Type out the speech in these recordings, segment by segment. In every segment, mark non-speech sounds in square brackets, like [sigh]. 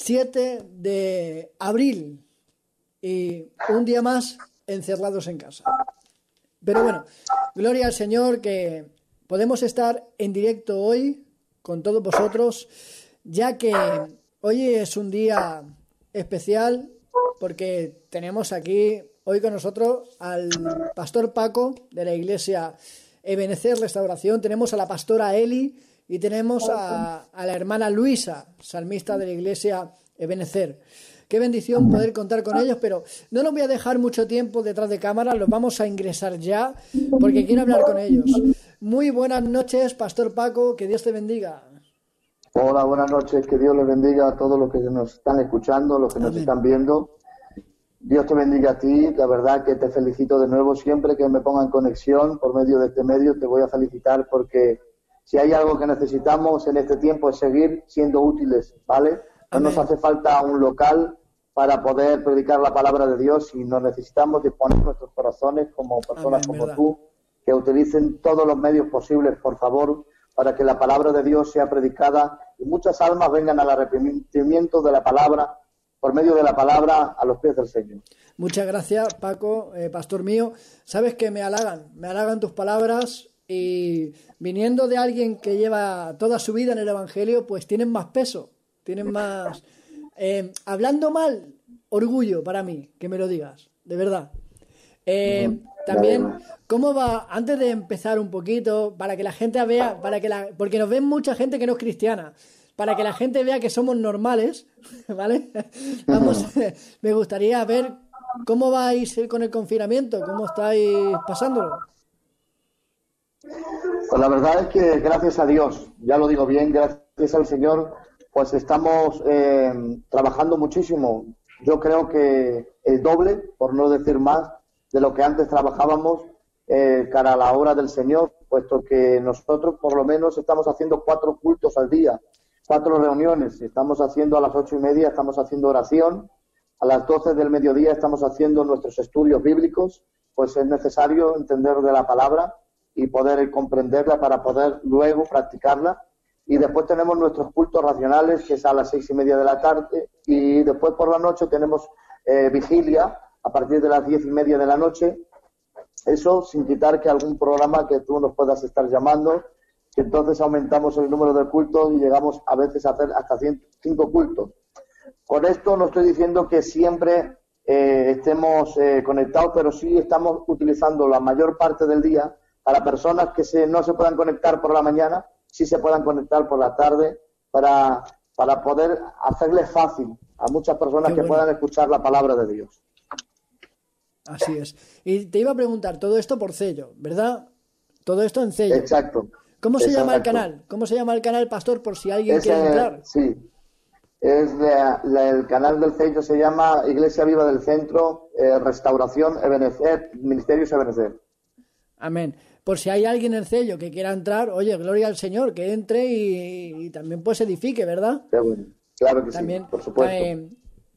7 de abril y un día más encerrados en casa. Pero bueno, gloria al Señor que podemos estar en directo hoy con todos vosotros, ya que hoy es un día especial porque tenemos aquí hoy con nosotros al pastor Paco de la iglesia Ebenecer Restauración, tenemos a la pastora Eli y tenemos a, la hermana Luisa, salmista de la iglesia Ebenecer. Qué bendición poder contar con ellos, pero no los voy a dejar mucho tiempo detrás de cámara, los vamos a ingresar ya porque quiero hablar con ellos. Muy buenas noches, Pastor Paco, que Dios te bendiga. Hola, buenas noches, que Dios les bendiga a todos los que nos están escuchando, los que nos están viendo. Dios te bendiga a ti, la verdad que te felicito de nuevo siempre que me ponga en conexión por medio de este medio, te voy a felicitar porque si hay algo que necesitamos en este tiempo es seguir siendo útiles, ¿vale? No nos hace falta un local para poder predicar la palabra de Dios y nos necesitamos disponer nuestros corazones como personas como tú, que utilicen todos los medios posibles, por favor, para que la palabra de Dios sea predicada y muchas almas vengan al arrepentimiento de la palabra, por medio de la palabra, a los pies del Señor. Muchas gracias, Paco, eh, pastor mío. Sabes que me halagan, me halagan tus palabras y viniendo de alguien que lleva toda su vida en el Evangelio, pues tienen más peso, tienen más... Eh, hablando mal, orgullo para mí, que me lo digas, de verdad. Eh, también, ¿cómo va? Antes de empezar un poquito, para que la gente vea, para que la, porque nos ven mucha gente que no es cristiana, para que la gente vea que somos normales, [laughs] ¿vale? Vamos, [laughs] me gustaría ver cómo vais con el confinamiento, cómo estáis pasándolo. Pues la verdad es que gracias a Dios, ya lo digo bien, gracias al Señor, pues estamos eh, trabajando muchísimo. Yo creo que el doble, por no decir más, de lo que antes trabajábamos eh, cara a la hora del Señor, puesto que nosotros por lo menos estamos haciendo cuatro cultos al día, cuatro reuniones. Estamos haciendo a las ocho y media, estamos haciendo oración, a las doce del mediodía estamos haciendo nuestros estudios bíblicos, pues es necesario entender de la palabra y poder comprenderla para poder luego practicarla. Y después tenemos nuestros cultos racionales, que es a las seis y media de la tarde, y después por la noche tenemos eh, vigilia a partir de las diez y media de la noche. Eso sin quitar que algún programa que tú nos puedas estar llamando, que entonces aumentamos el número de cultos y llegamos a veces a hacer hasta cinco cultos. Con esto no estoy diciendo que siempre eh, estemos eh, conectados, pero sí estamos utilizando la mayor parte del día para personas que se, no se puedan conectar por la mañana, sí se puedan conectar por la tarde, para, para poder hacerles fácil a muchas personas que puedan escuchar la palabra de Dios. Así es. Y te iba a preguntar, todo esto por sello, ¿verdad? Todo esto en sello. Exacto. ¿Cómo se llama el canal? ¿Cómo se llama el canal, Pastor, por si alguien quiere entrar? Sí. Es el canal del sello se llama Iglesia Viva del Centro, eh, Restauración Ebenecer, Ministerios Ebenecer. Amén por si hay alguien en el sello que quiera entrar, oye, gloria al Señor, que entre y, también pues edifique, ¿verdad? Claro que sí, por supuesto. Eh,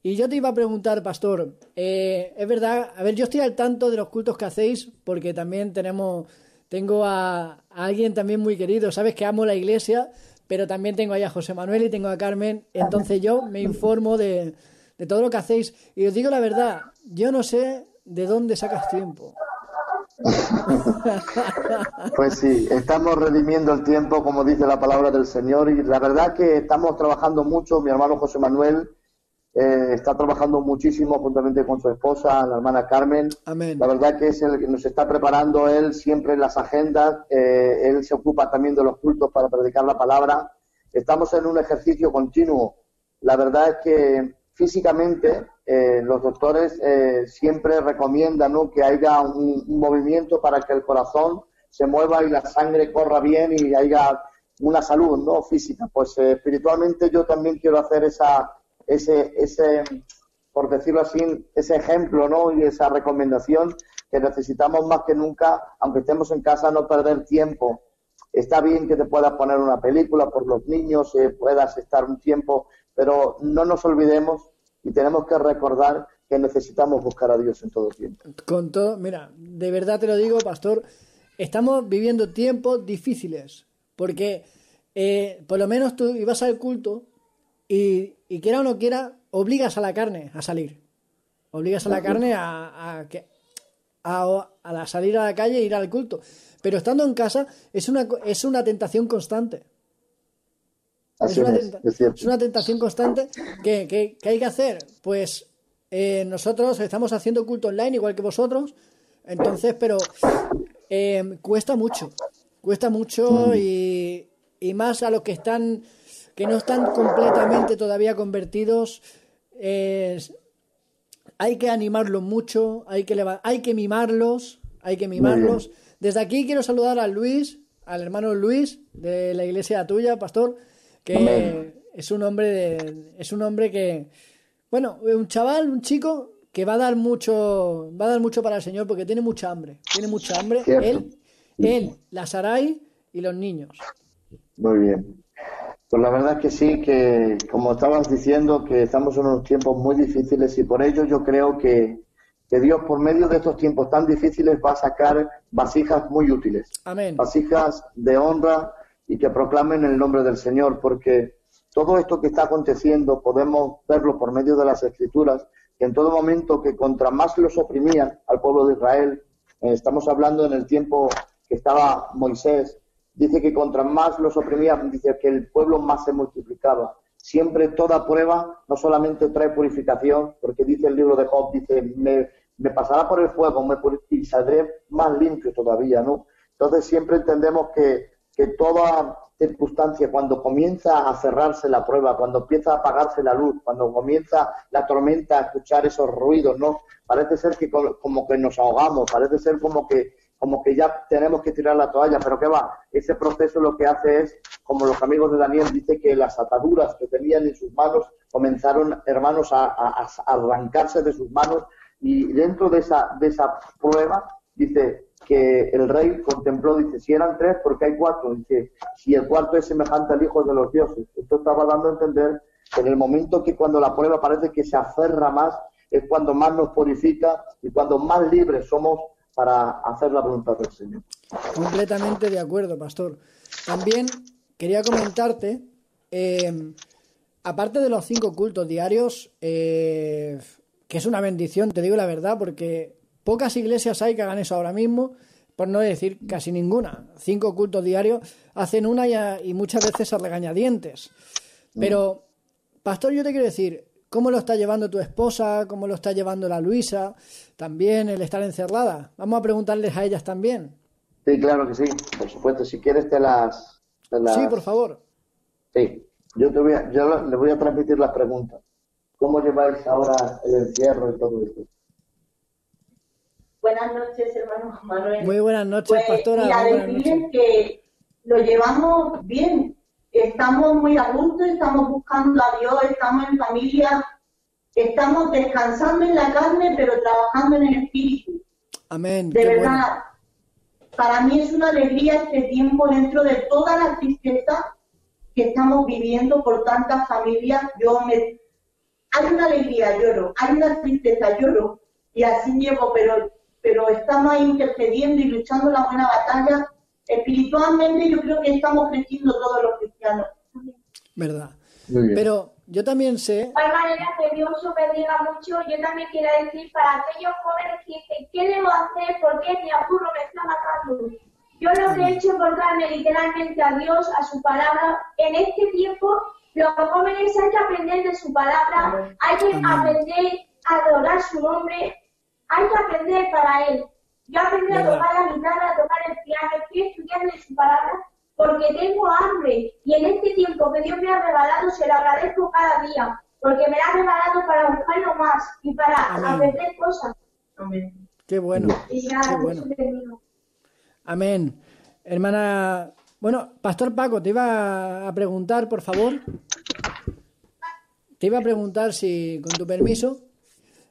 y yo te iba a preguntar, pastor, eh, es verdad, a ver, yo estoy al tanto de los cultos que hacéis, porque también tenemos, tengo a, alguien también muy querido, sabes que amo la iglesia, pero también tengo ahí a José Manuel y tengo a Carmen, entonces yo me informo de, de todo lo que hacéis. Y os digo la verdad, yo no sé de dónde sacas tiempo. [laughs] Pues sí, estamos redimiendo el tiempo, como dice la palabra del Señor, y la verdad que estamos trabajando mucho. Mi hermano José Manuel eh, está trabajando muchísimo juntamente con su esposa, la hermana Carmen. La verdad que es el que nos está preparando él siempre en las agendas. Eh, él se ocupa también de los cultos para predicar la palabra. Estamos en un ejercicio continuo. La verdad es que físicamente eh, los doctores eh, siempre recomiendan que haya un, movimiento para que el corazón se mueva y la sangre corra bien y haya una salud no física. Pues eh, espiritualmente yo también quiero hacer esa, ese, ese, por decirlo así, ese ejemplo ¿no? y esa recomendación que necesitamos más que nunca, aunque estemos en casa, no perder tiempo. Está bien que te puedas poner una película por los niños, puedas estar un tiempo, pero no nos olvidemos y tenemos que recordar que necesitamos buscar a Dios en todo tiempo. Con todo, mira, de verdad te lo digo, pastor, estamos viviendo tiempos difíciles, porque eh, por lo menos tú ibas al culto y, quiera o no quiera, obligas a la carne a salir. Obligas a la carne a, a, a, salir a la calle e ir al culto. Pero estando en casa es una, es una tentación constante. Así es, una es, una tentación constante que, que- que hay que hacer. Pues eh, nosotros estamos haciendo culto online igual que vosotros, entonces, pero eh, cuesta mucho, cuesta mucho y, y más a los que están, que no están completamente todavía convertidos. es- hay que animarlos mucho, hay que, hay que mimarlos, hay que mimarlos. Desde aquí quiero saludar a Luis, al hermano Luis de la iglesia tuya, pastor, que Amén. es un hombre de, es un hombre que, bueno, un chaval, un chico que va a dar mucho, va a dar mucho para el Señor porque tiene mucha hambre, tiene mucha hambre. Cierto. Él, él, la Sarai y los niños. Muy bien. Pues la verdad es que sí, que como estabas diciendo, que estamos en unos tiempos muy difíciles y por ello yo creo que, que Dios por medio de estos tiempos tan difíciles va a sacar vasijas muy útiles, Amén. vasijas de honra y que proclamen el nombre del Señor, porque todo esto que está aconteciendo podemos verlo por medio de las escrituras, que en todo momento que contra más los oprimían al pueblo de Israel, eh, estamos hablando en el tiempo que estaba Moisés, dice que contra más los oprimían, dice que el pueblo más se multiplicaba. Siempre toda prueba no solamente trae purificación, porque dice el libro de Job, dice, me, me pasará por el fuego me y saldré más limpio todavía, ¿no? Entonces siempre entendemos que, que toda circunstancia, cuando comienza a cerrarse la prueba, cuando empieza a apagarse la luz, cuando comienza la tormenta a escuchar esos ruidos, ¿no? Parece ser que co- como que nos ahogamos, parece ser como que como que ya tenemos que tirar la toalla, pero ¿qué va? Ese proceso lo que hace es, como los amigos de Daniel, dice que las ataduras que tenían en sus manos comenzaron, hermanos, a- a arrancarse de sus manos y dentro de esa, de esa prueba, dice que el rey contempló, dice, si eran tres, porque hay cuatro? Dice, si el cuarto es semejante al Hijo de los dioses. Esto estaba dando a entender que en el momento que cuando la prueba parece que se aferra más, es cuando más nos purifica y cuando más libres somos para hacer la voluntad del Señor. Completamente de acuerdo, pastor. También quería comentarte, eh, aparte de los cinco cultos diarios, eh, que es una bendición, te digo la verdad, porque pocas iglesias hay que hagan eso ahora mismo, por no decir casi ninguna. Cinco cultos diarios hacen una y, a- y muchas veces a regañadientes. Pero, pastor, yo te quiero decir, ¿cómo lo está llevando tu esposa? ¿Cómo lo está llevando la Luisa? También el estar encerrada. Vamos a preguntarles a ellas también. Sí, claro que sí, por supuesto. Si quieres te las... te las- Sí, por favor. Sí, yo, te voy a, yo le voy a transmitir las preguntas. ¿Cómo lleváis ahora el encierro y todo esto? Buenas noches, hermano Manuel. Muy buenas noches, Pues, pastora. mira, decirles que lo llevamos bien. Estamos muy a gusto, estamos buscando a Dios, estamos en familia, estamos descansando en la carne, pero trabajando en el espíritu. Amén. De verdad, bueno. para mí es una alegría este tiempo dentro de toda la tristeza que estamos viviendo por tantas familias. Yo me, hay una alegría, lloro, hay una tristeza, lloro, y así llevo, pero, pero estamos ahí intercediendo y luchando la buena batalla. Espiritualmente yo creo que estamos creciendo todos los cristianos. Verdad. Muy bien. Pero yo también sé, De igual manera que Dios os bendiga mucho, yo también quiero decir para aquellos jóvenes que dicen, ¿qué debo hacer? ¿Por qué mi apuro me está matando? Yo lo que he hecho es encontrarme literalmente a Dios, a su palabra. En este tiempo, los jóvenes hay que aprender de su palabra, hay que Amén. aprender a adorar su nombre, hay que aprender para Él. Yo aprendí a tocar la guitarra, a tocar el piano, estoy estudiando de su palabra porque tengo hambre y en este tiempo que Dios me ha regalado se lo agradezco cada día porque me lo ha regalado para buscarlo más y para Amén. aprender cosas. Amén. qué bueno. Y ya, Qué bueno. Amén. Hermana, bueno, Pastor Paco, te iba a preguntar, por favor. Te iba a preguntar si, con tu permiso,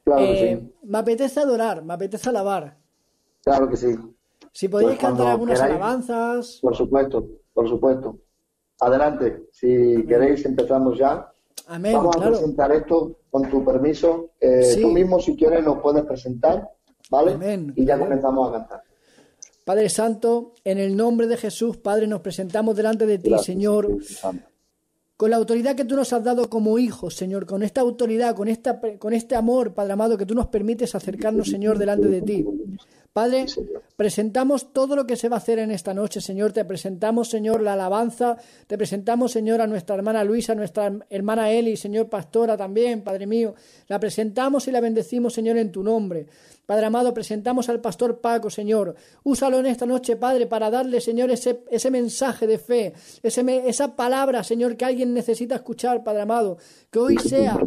Claro que eh, sí, me apetece adorar, me apetece alabar. claro que sí. Si podéis Pues cantar algunas queráis. alabanzas. Por supuesto, por supuesto. Adelante, si queréis empezamos ya. Amén, Vamos a presentar esto con tu permiso. Eh, Sí. Tú mismo, si quieres, nos puedes presentar, ¿vale? Amén. Y ya Amén. comenzamos a cantar. Padre Santo, en el nombre de Jesús, Padre, nos presentamos delante de ti, Gracias, Señor, Santo. Con la autoridad que tú nos has dado como hijos, Señor, con esta autoridad, con, esta, con este amor, Padre amado, que tú nos permites acercarnos, Señor, delante de ti. Padre, presentamos todo lo que se va a hacer en esta noche, Señor. Te presentamos, Señor, la alabanza. Te presentamos, Señor, a nuestra hermana Luisa, a nuestra hermana Eli, Señor, pastora también, Padre mío. La presentamos y la bendecimos, Señor, en tu nombre. Padre amado, presentamos al pastor Paco, Señor. Úsalo en esta noche, Padre, para darle, Señor, ese, ese mensaje de fe, ese, esa palabra, Señor, que alguien necesita escuchar, Padre amado. Que hoy sea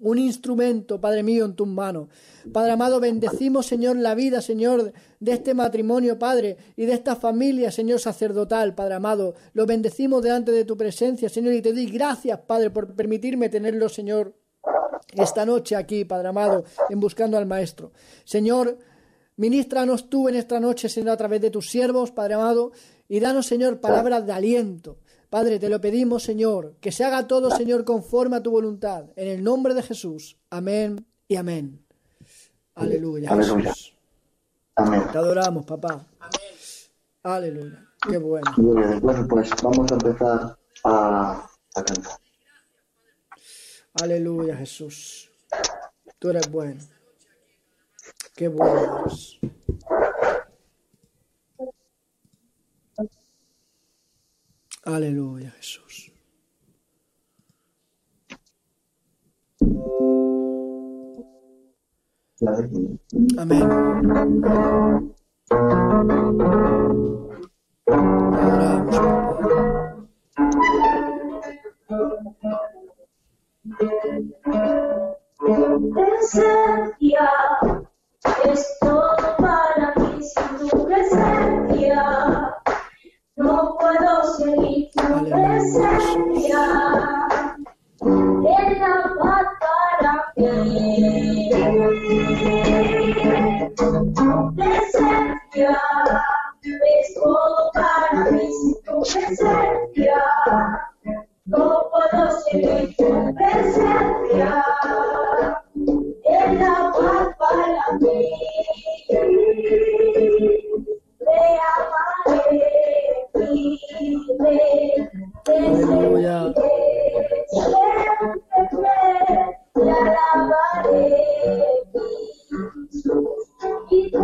un instrumento, Padre mío, en tus manos. Padre amado, bendecimos, Señor, la vida, Señor, de este matrimonio, Padre, y de esta familia, Señor sacerdotal, Padre amado. Lo bendecimos delante de tu presencia, Señor, y te doy gracias, Padre, por permitirme tenerlo, Señor, esta noche aquí, Padre amado, en buscando al Maestro. Señor, ministranos tú en esta noche, Señor, a través de tus siervos, Padre amado, y danos, Señor, palabras de aliento Padre, te lo pedimos, Señor, que se haga todo, Señor, conforme a tu voluntad. En el nombre de Jesús. Amén y amén. Aleluya. Aleluya. Amén. Te adoramos, papá. Amén. Aleluya. Qué bueno. Bueno, pues vamos a empezar a, a cantar. Aleluya, Jesús. Tú eres bueno. Qué bueno eres. Aleluya, Jesús. Amén. Presencia es todo para mí sin tu presencia. No puedo seguir tu presencia. En la paz para mí. Tu presencia es todo para mí tu presencia. No puedo seguir tu presencia. Aleluya. Y te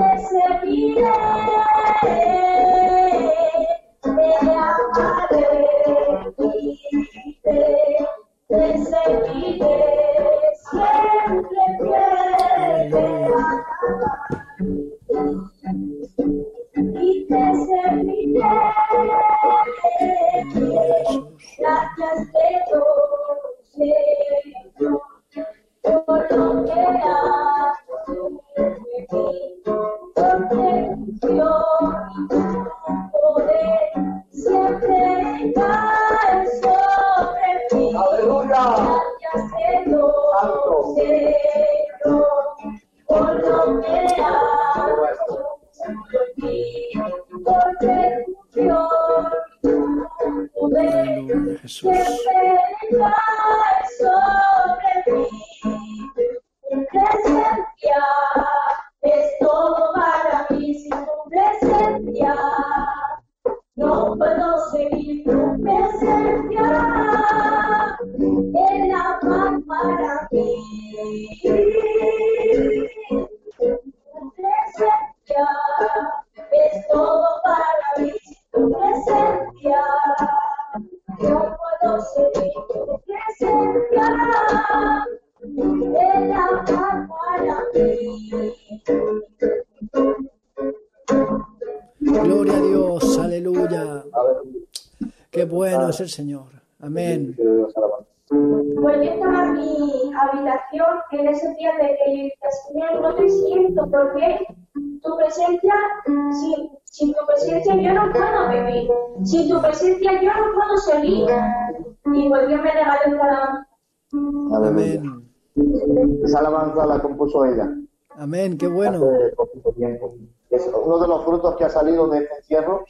Es uno de los frutos que ha salido de este encierro.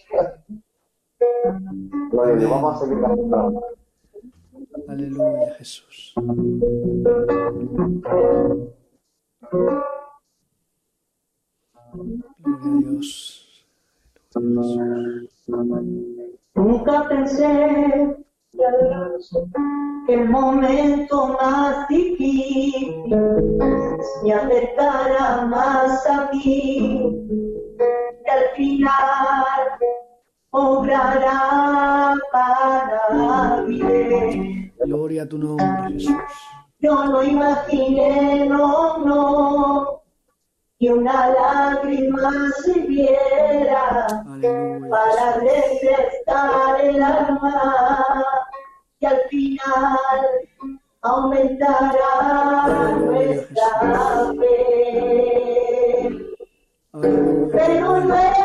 Gloria a Dios. Vamos a seguir cantando. Aleluya, Jesús. Gloria a Dios. Nunca pensé El momento más difícil me acercará más a ti. Y al final obrará para bien. Gloria a tu nombre, Jesús. Yo no imaginé, no, no, que una lágrima sirviera Aleluya. para refrescar el alma y al final aumentará nuestra fe. Aleluya. Pero luego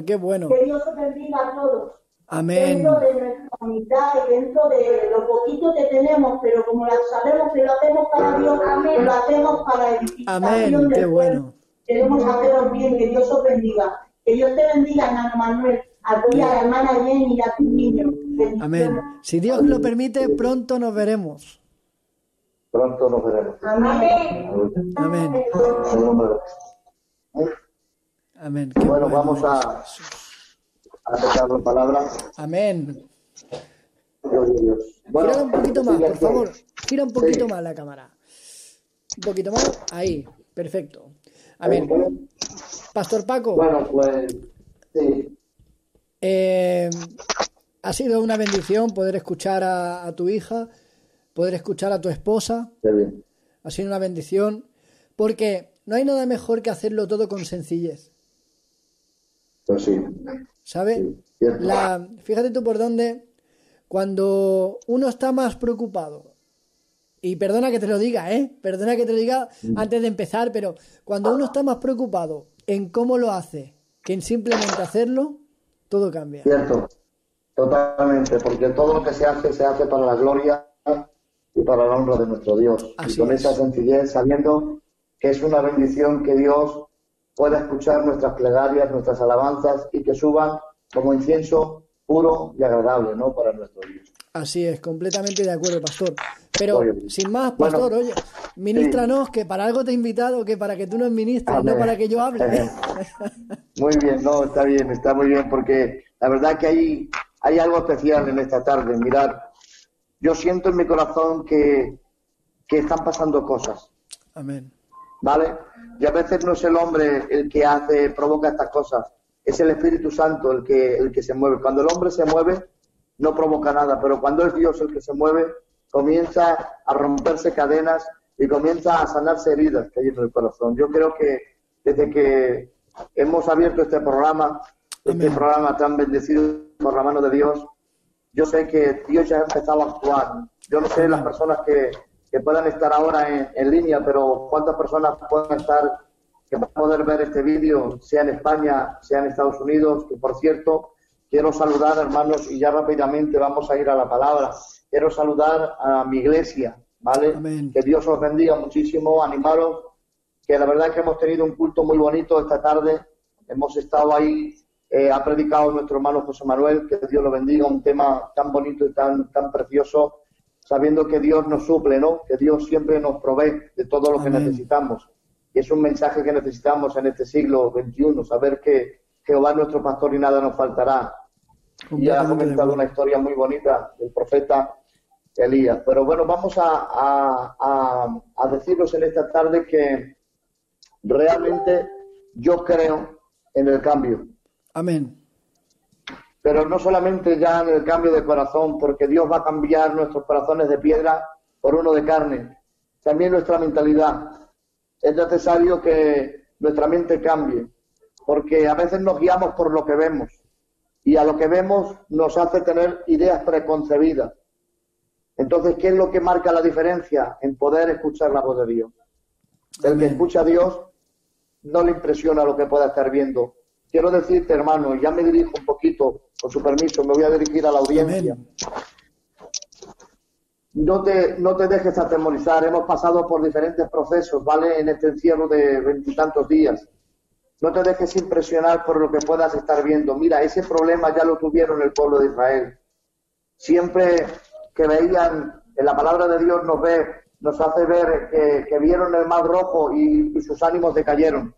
Señor. Qué bueno. Que Dios os bendiga a todos. Amén. Dentro de nuestra unidad y dentro de lo poquito que tenemos, pero como lo sabemos que lo hacemos para Dios, lo hacemos para edificación Amén. Qué bueno. Queremos haceros bien, que Dios os bendiga. Que Dios te bendiga, hermano Manuel, a ti, a la hermana Jenny y a tus niños. Bendiciones. Amén. Si Dios lo permite, pronto nos veremos. Pronto nos veremos. Amén. Amén. En el nombre de- Amén. Qué Bueno, bueno vamos a, a dejar la palabra. Amén. Bueno, Gira un poquito más, por favor. Gira un poquito Sí. más la cámara. Un poquito más. Ahí. Perfecto. Amén. Pastor Paco, Bueno, pues sí, eh, ha sido una bendición poder escuchar a, a tu hija, poder escuchar a tu esposa. qué bien. Ha sido una bendición porque no hay nada mejor que hacerlo todo con sencillez. Pues sí. ¿Sabes? Sí, cierto. La, fíjate tú por dónde, cuando uno está más preocupado, y perdona que te lo diga, ¿eh? Perdona que te lo diga antes de empezar, pero cuando uno está más preocupado en cómo lo hace que en simplemente hacerlo, todo cambia. Cierto. Totalmente, porque todo lo que se hace se hace para la gloria y para la honra de nuestro Dios. y con esa sencillez, sabiendo que es una bendición que Dios pueda escuchar nuestras plegarias, nuestras alabanzas y que suban como incienso puro y agradable, ¿no? Para nuestro Dios. Así es, completamente de acuerdo, pastor. Pero sin más, pastor, oye, ministranos que para algo te he invitado, que para que tú nos ministres, no para que yo hable. muy bien, no, está bien, está muy bien, porque la verdad que hay, hay algo especial en esta tarde. Mirar, yo siento en mi corazón que, que están pasando cosas. Amén. ¿Vale? Y a veces no es el hombre el que hace, provoca estas cosas, es el Espíritu Santo el que, el que se mueve. Cuando el hombre se mueve, no provoca nada, pero cuando es Dios el que se mueve, comienza a romperse cadenas y comienza a sanarse heridas que hay en el corazón. Yo creo que desde que hemos abierto este programa, este programa tan bendecido por la mano de Dios, yo sé que Dios ya ha empezado a actuar. Yo no sé las personas que, que puedan estar ahora en, en, línea, pero cuántas personas pueden estar, que van a poder ver este vídeo, sea en España, sea en Estados Unidos, que por cierto, Quiero saludar, hermanos, y ya rápidamente vamos a ir a la palabra. Quiero saludar a mi iglesia, ¿vale? Que Dios os bendiga muchísimo, animaros, que la verdad es que hemos tenido un culto muy bonito esta tarde. Hemos estado ahí, eh, ha predicado nuestro hermano José Manuel, que Dios lo bendiga, un tema tan bonito y tan, tan precioso, sabiendo que Dios nos suple, ¿no? Que Dios siempre nos provee de todo lo que necesitamos. Y es un mensaje que necesitamos en este siglo XXI, saber que Jehová es nuestro pastor y nada nos faltará y ha comentado una historia muy bonita del profeta Elías. Pero bueno, vamos a, a, a, deciros en esta tarde que realmente yo creo en el cambio. Amén. Pero no solamente ya en el cambio de corazón, porque Dios va a cambiar nuestros corazones de piedra por uno de carne. También nuestra mentalidad. Es necesario que nuestra mente cambie, porque a veces nos guiamos por lo que vemos y a lo que vemos nos hace tener ideas preconcebidas. Entonces, ¿qué es lo que marca la diferencia en poder escuchar la voz de Dios? El que escucha a Dios no le impresiona lo que pueda estar viendo. Quiero decirte, hermano, ya me dirijo un poquito, con su permiso, me voy a dirigir a la audiencia. No te, no te dejes atemorizar, hemos pasado por diferentes procesos, ¿vale? En este encierro de veintitantos días. No te dejes impresionar por lo que puedas estar viendo. Mira, ese problema ya lo tuvieron el pueblo de Israel. Siempre que veían, en la palabra de Dios nos ve, nos hace ver que, vieron el mar rojo y, sus ánimos decayeron.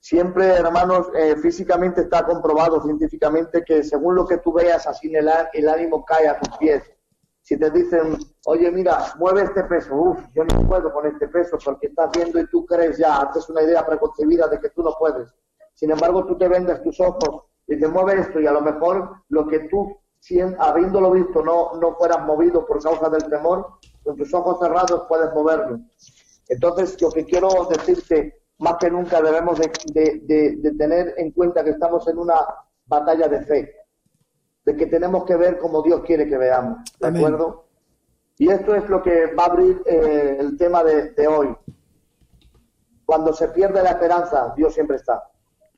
Siempre, hermanos, eh, físicamente está comprobado científicamente que según lo que tú veas, así el, el ánimo cae a tus pies. Si te dicen, oye, mira, mueve este peso, uff, yo no puedo con este peso porque estás viendo y tú crees ya, haces una idea preconcebida de que tú no puedes. Sin embargo, tú te vendes tus ojos y te mueve esto y a lo mejor lo que tú, habiéndolo visto, no, no fueras movido por causa del temor, con tus ojos cerrados puedes moverlo. Entonces, lo que quiero decirte, más que nunca debemos de, de tener en cuenta que estamos en una batalla de fe de que tenemos que ver como Dios quiere que veamos. ¿De acuerdo? Y esto es lo que va a abrir eh, el tema de, hoy. Cuando se pierde la esperanza, Dios siempre está.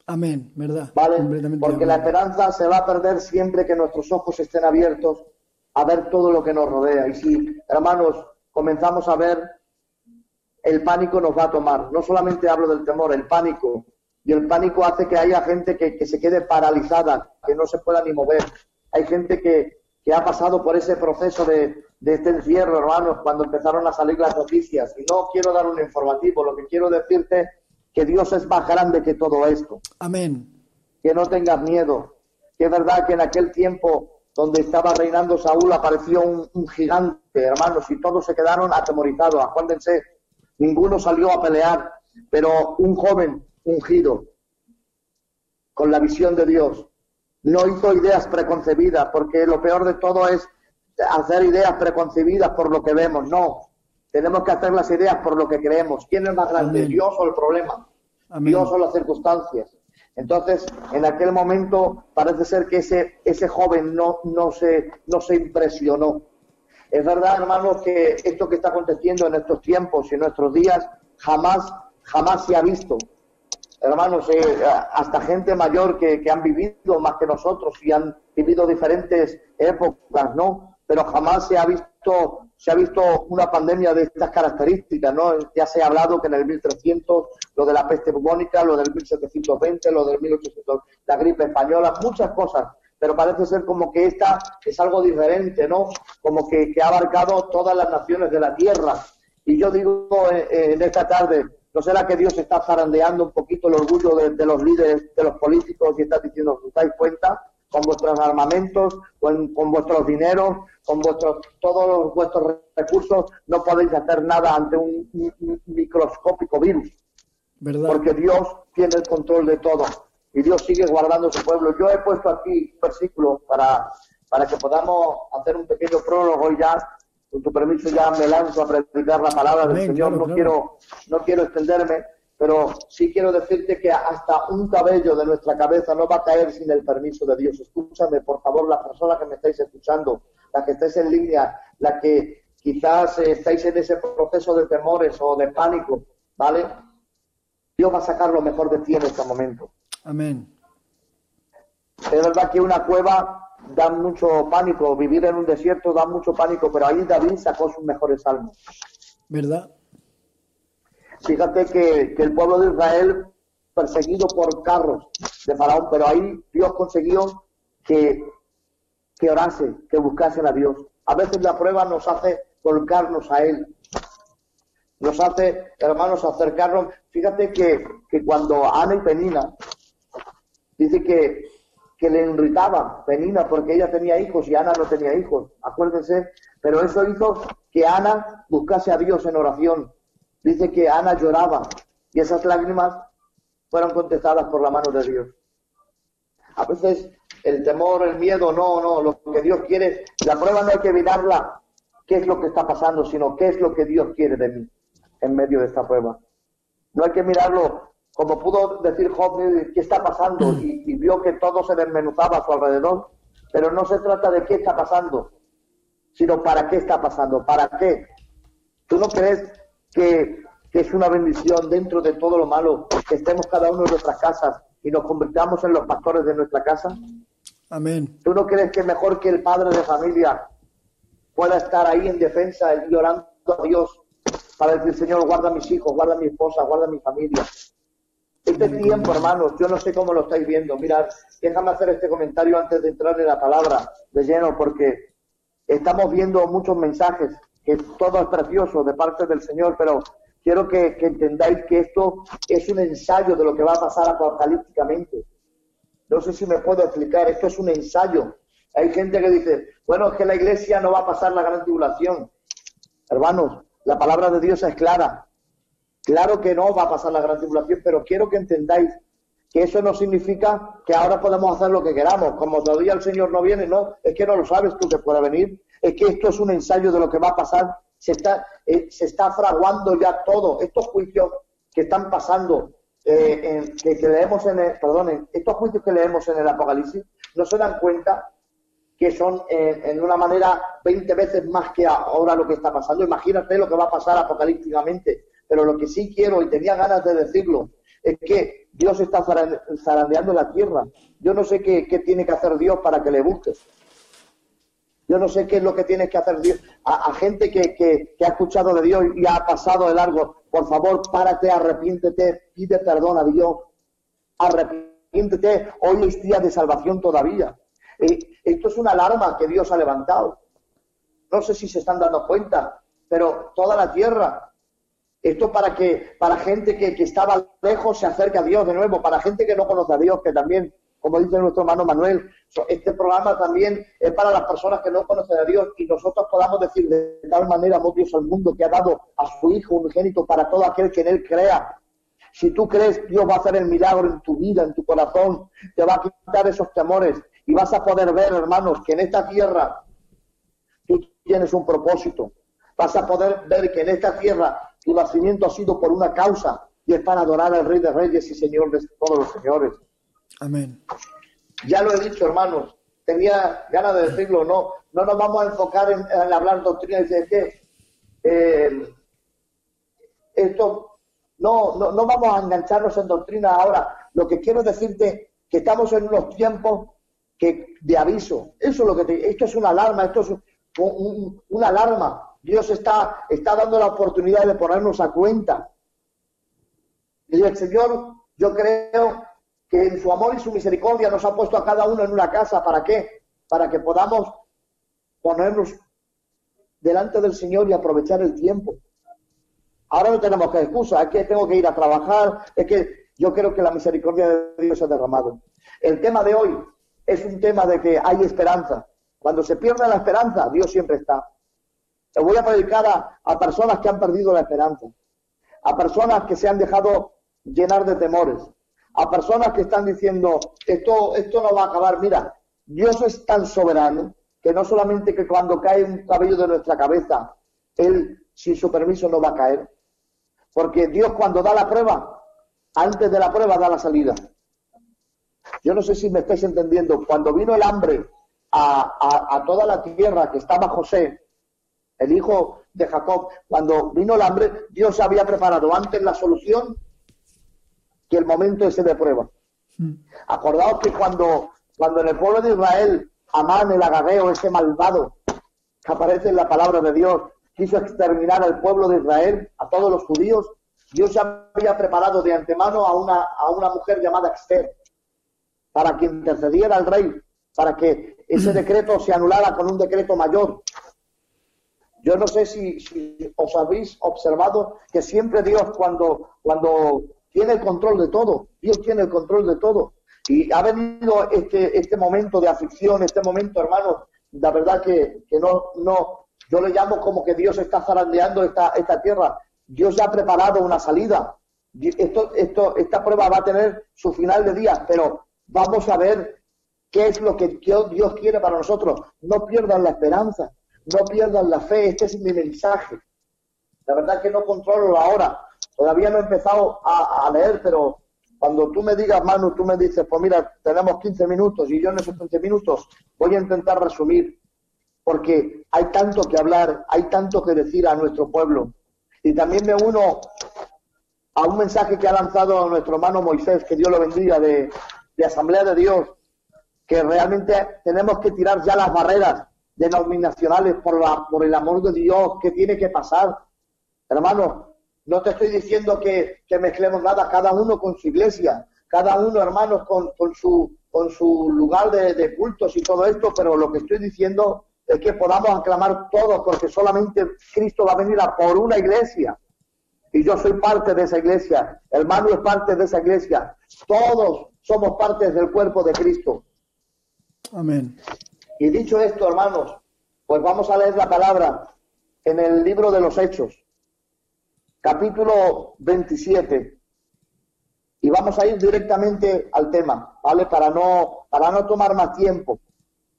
Amén, ¿verdad? ¿Vale? Porque la esperanza se va a perder siempre que nuestros ojos estén abiertos a ver todo lo que nos rodea. Y si, hermanos, comenzamos a ver, el pánico nos va a tomar. No solamente hablo del temor, el pánico. Y el pánico hace que haya gente que, que se quede paralizada, que no se pueda ni mover, hay gente que, ha pasado por ese proceso de, este encierro, hermanos, cuando empezaron a salir las noticias. Y no quiero dar un informativo, lo que quiero decirte es que Dios es más grande que todo esto. Amén. Que no tengas miedo. Que es verdad que en aquel tiempo donde estaba reinando Saúl apareció un, gigante, hermanos, y todos se quedaron atemorizados. Acuérdense, ninguno salió a pelear, pero un joven ungido, con la visión de Dios, no hizo ideas preconcebidas, porque lo peor de todo es hacer ideas preconcebidas por lo que vemos. No, tenemos que hacer las ideas por lo que creemos. ¿Quién es más grande, Dios o el problema? Dios o las circunstancias. Entonces, en aquel momento parece ser que ese, ese joven no, no, se, no se impresionó. Es verdad, hermanos, que esto que está aconteciendo en estos tiempos y en nuestros días jamás, jamás se ha visto. hermanos, hasta gente mayor que, que han vivido más que nosotros y han vivido diferentes épocas, ¿no? Pero jamás se ha visto se ha visto una pandemia de estas características, ¿no? Ya se ha hablado que en el 1300, lo de la peste bubónica, lo del 1720, lo del 1800, la gripe española, muchas cosas, pero parece ser como que esta es algo diferente, ¿no? Como que, ha abarcado todas las naciones de la tierra. Y yo digo eh, eh, en esta tarde, ¿no será que Dios está zarandeando un poquito el orgullo de, los líderes, de los políticos y está diciendo, ¿os dais cuenta? con vuestros armamentos, con, con vuestros dineros, con vuestros, todos vuestros recursos, no podéis hacer nada ante un, microscópico virus. ¿verdad? Porque Dios tiene el control de todo y Dios sigue guardando su pueblo. Yo he puesto aquí un versículo para, para que podamos hacer un pequeño prólogo y ya, con tu permiso, ya me lanzo a predicar la palabra del Señor. no, Quiero, no quiero extenderme, pero sí quiero decirte que hasta un cabello de nuestra cabeza no va a caer sin el permiso de Dios. Escúchame, por favor, las personas que me estáis escuchando, la que estáis en línea, la que quizás estáis en ese proceso de temores o de pánico, ¿vale? Dios va a sacar lo mejor de ti en este momento. Amén. Es verdad que una cueva da mucho pánico, vivir en un desierto da mucho pánico, pero ahí David sacó sus mejores almas. ¿Verdad? Fíjate que, el pueblo de Israel perseguido por carros de Faraón, pero ahí Dios consiguió que, que orase, que buscasen a Dios. A veces la prueba nos hace volcarnos a Él, nos hace, hermanos, acercarnos. Fíjate que, que cuando Ana y Penina, dice que, que le irritaba Penina porque ella tenía hijos y Ana no tenía hijos, acuérdense, pero eso hizo que Ana buscase a Dios en oración. Dice que Ana lloraba y esas lágrimas fueron contestadas por la mano de Dios. A veces el temor, el miedo, no, no, lo que Dios quiere, la prueba no hay que mirarla, qué es lo que está pasando, sino qué es lo que Dios quiere de mí en medio de esta prueba. No hay que mirarlo como pudo decir Job, qué está pasando y, vio que todo se desmenuzaba a su alrededor, pero no se trata de qué está pasando, sino para qué está pasando, para qué. ¿Tú no crees que, que es una bendición dentro de todo lo malo que estemos cada uno en nuestras casas y nos convirtamos en los pastores de nuestra casa? Amén. ¿Tú no crees que es mejor que el padre de familia pueda estar ahí en defensa y orando a Dios para decir, Señor, guarda a mis hijos, guarda a mi esposa, guarda a mi familia. Este tiempo, hermanos, yo no sé cómo lo estáis viendo. Mirad, déjame hacer este comentario antes de entrar en la palabra de lleno, porque estamos viendo muchos mensajes, que todo es precioso de parte del Señor, pero quiero que, entendáis que esto es un ensayo de lo que va a pasar apocalípticamente. No sé si me puedo explicar, esto es un ensayo. Hay gente que dice, bueno, es que la iglesia no va a pasar la gran tribulación. Hermanos, la palabra de Dios es clara. Claro que no va a pasar la gran tribulación, pero quiero que entendáis que eso no significa que ahora podemos hacer lo que queramos. Como todavía el Señor no viene, no, es que no lo sabes tú que puede venir. Es que esto es un ensayo de lo que va a pasar. Se está, eh, se está fraguando ya todo. Estos juicios que están pasando, eh, que, leemos en el, perdón, estos juicios que leemos en el Apocalipsis, no se dan cuenta que son en una manera 20 veces más que ahora lo que está pasando. Imagínate lo que va a pasar apocalípticamente. Pero lo que sí quiero, y tenía ganas de decirlo, es que Dios está zarandeando la tierra. Yo no sé qué, tiene que hacer Dios para que le busques. Yo no sé qué es lo que tiene que hacer Dios. A, gente que, que, ha escuchado de Dios y ha pasado de largo, por favor, párate, arrepiéntete, pide perdón a Dios. Arrepiéntete, hoy es día de salvación todavía. Esto es una alarma que Dios ha levantado. No sé si se están dando cuenta, pero toda la tierra. Esto para que, para gente que, estaba lejos se acerque a Dios de nuevo, para gente que no conoce a Dios, que también, como dice nuestro hermano Manuel, este programa también es para las personas que no conocen a Dios y nosotros podamos decir de tal manera, amor Dios al mundo, que ha dado a su Hijo unigénito para todo aquel que en Él crea. Si tú crees, Dios va a hacer el milagro en tu vida, en tu corazón, te va a quitar esos temores, y vas a poder ver, hermanos, que en esta tierra tú tienes un propósito. Vas a poder ver que en esta tierra tu nacimiento ha sido por una causa y es para adorar al Rey de Reyes y Señor de todos los señores. Amén. Ya lo he dicho, hermanos. Tenía ganas de decirlo, no, no nos vamos a enfocar en, hablar doctrina y decir que eh, esto no, no, no vamos a engancharnos en doctrina ahora. Lo que quiero decirte que estamos en unos tiempos que, de aviso. Eso es lo que te, esto es una alarma, esto es una alarma. Dios está, está dando la oportunidad de ponernos a cuenta. Y el Señor, yo creo que en su amor y su misericordia nos ha puesto a cada uno en una casa. ¿Para qué? Para que podamos ponernos delante del Señor y aprovechar el tiempo. Ahora no tenemos que excusa, es que tengo que ir a trabajar, es que yo creo que la misericordia de Dios se ha derramado. El tema de hoy es un tema de que hay esperanza. Cuando se pierde la esperanza, Dios siempre está. Le voy a predicar a, personas que han perdido la esperanza, a personas que se han dejado llenar de temores, a personas que están diciendo, esto, esto no va a acabar. Mira, Dios es tan soberano que no solamente que cuando cae un cabello de nuestra cabeza, Él sin su permiso no va a caer, porque Dios cuando da la prueba, antes de la prueba da la salida. Yo no sé si me estáis entendiendo. Cuando vino el hambre a, toda la tierra que estaba José, el hijo de Jacob, cuando vino el hambre, Dios había preparado antes la solución que el momento ese de prueba. Mm. Acordaos que cuando, cuando en el pueblo de Israel, Amán el agageo, ese malvado, que aparece en la palabra de Dios, quiso exterminar al pueblo de Israel, a todos los judíos, Dios ya había preparado de antemano a una, a una mujer llamada Esther para que intercediera al rey, para que ese [laughs] decreto se anulara con un decreto mayor. Yo no sé si, os habéis observado que siempre Dios cuando, cuando tiene el control de todo, Dios tiene el control de todo. Y ha venido este, este momento de aflicción, este momento, hermanos, la verdad que, que no, no, yo le llamo como que Dios está zarandeando esta, esta tierra. Dios ya ha preparado una salida. Esto, esto, esta prueba va a tener su final de día, pero vamos a ver qué es lo que Dios quiere para nosotros. No pierdan la esperanza, no pierdan la fe. Este es mi mensaje. La verdad que no controlo la hora. Todavía no he empezado a, leer, pero cuando tú me digas, Manu, tú me dices, pues mira, tenemos 15 minutos y yo en esos 15 minutos voy a intentar resumir, porque hay tanto que hablar, hay tanto que decir a nuestro pueblo. Y también me uno a un mensaje que ha lanzado nuestro hermano Moisés, que Dios lo bendiga, de, de Asamblea de Dios, que realmente tenemos que tirar ya las barreras denominacionales por, la, por el amor de Dios que tiene que pasar. Hermanos, no te estoy diciendo que, mezclemos nada, cada uno con su iglesia, cada uno, hermanos, con, su, con su lugar de, de, cultos y todo esto, pero lo que estoy diciendo es que podamos aclamar todos, porque solamente Cristo va a venir a por una iglesia. Y yo soy parte de esa iglesia, hermano es parte de esa iglesia. Todos somos partes del cuerpo de Cristo. Amén. Y dicho esto, hermanos, pues vamos a leer la palabra en el libro de los Hechos, capítulo 27. Y vamos a ir directamente al tema, ¿vale? Para no, para no tomar más tiempo.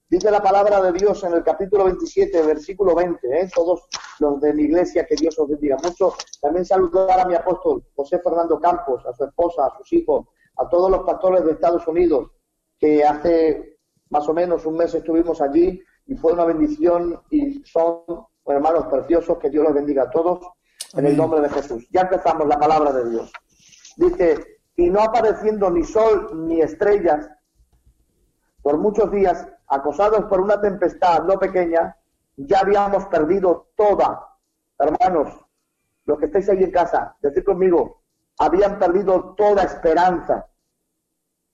Dice la palabra de Dios en el capítulo 27, versículo 20, ¿eh? todos los de mi iglesia, que Dios os bendiga mucho. También saludar a mi apóstol José Fernando Campos, a su esposa, a sus hijos, a todos los pastores de Estados Unidos, que hace más o menos un mes estuvimos allí y fue una bendición y son hermanos preciosos, que Dios los bendiga a todos en el nombre de Jesús. Ya empezamos la palabra de Dios. Dice, y no apareciendo ni sol ni estrellas por muchos días, acosados por una tempestad no pequeña, ya habíamos perdido toda, hermanos, los que estáis ahí en casa, decir conmigo, habían perdido toda esperanza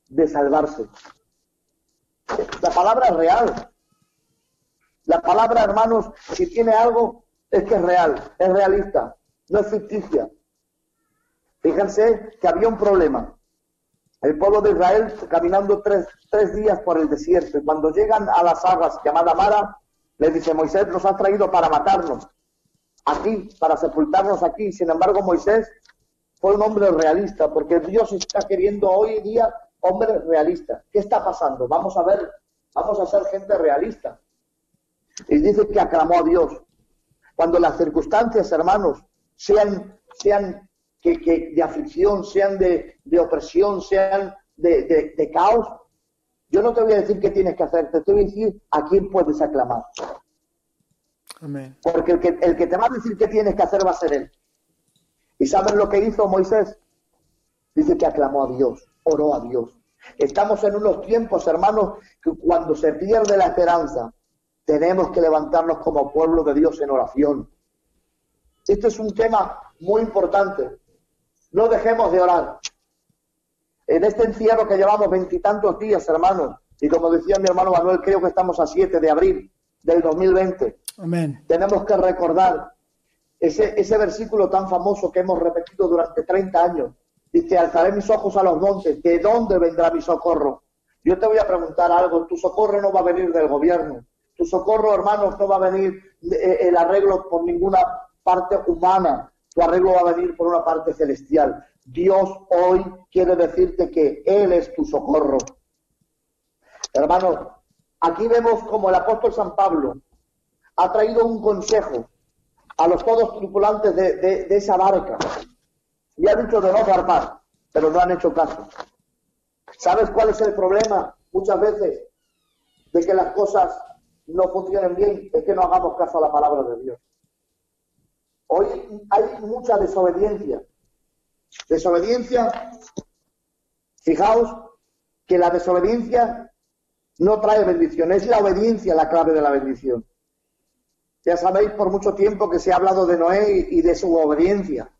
de salvarse. La palabra real. La palabra, hermanos, si tiene algo, es que es real, es realista, no es ficticia. Fíjense que había un problema. El pueblo de Israel caminando tres, tres días por el desierto y cuando llegan a las aguas llamadas Mara, les dice, Moisés nos ha traído para matarnos aquí, para sepultarnos aquí. Sin embargo, Moisés fue un hombre realista, porque Dios está queriendo hoy en día hombres realistas. ¿Qué está pasando? Vamos a ver, vamos a ser gente realista. Y dice que aclamó a Dios. Cuando las circunstancias, hermanos, sean, sean que, de aflicción, sean de, opresión, sean de, de, caos, yo no te voy a decir qué tienes que hacer, te voy a decir a quién puedes aclamar. Amén. Porque el que, el que te va a decir qué tienes que hacer va a ser Él. ¿Y saben lo que hizo Moisés? Dice que aclamó a Dios, oró a Dios. Estamos en unos tiempos, hermanos, que cuando se pierde la esperanza, tenemos que levantarnos como pueblo de Dios en oración. Este es un tema muy importante. No dejemos de orar. En este encierro que llevamos veintitantos días, hermanos, y como decía mi hermano Manuel, creo que estamos a 7 de abril del 2020. Amén. Tenemos que recordar ese, ese versículo tan famoso que hemos repetido durante 30 años. Dice, alzaré mis ojos a los montes, ¿de dónde vendrá mi socorro? Yo te voy a preguntar algo, tu socorro no va a venir del gobierno, tu socorro, hermanos, no va a venir eh, el arreglo por ninguna parte humana, tu arreglo va a venir por una parte celestial. Dios hoy quiere decirte que Él es tu socorro. Hermanos, aquí vemos como el apóstol San Pablo ha traído un consejo a los todos tripulantes de, esa barca y ha dicho de no zarpar, pero no han hecho caso. ¿Sabes cuál es el problema muchas veces de que las cosas no funcionen bien? Es que no hagamos caso a la palabra de Dios. Hoy hay mucha desobediencia. Desobediencia, fijaos que la desobediencia no trae bendición, es la obediencia la clave de la bendición. Ya sabéis por mucho tiempo que se ha hablado de Noé y de su obediencia.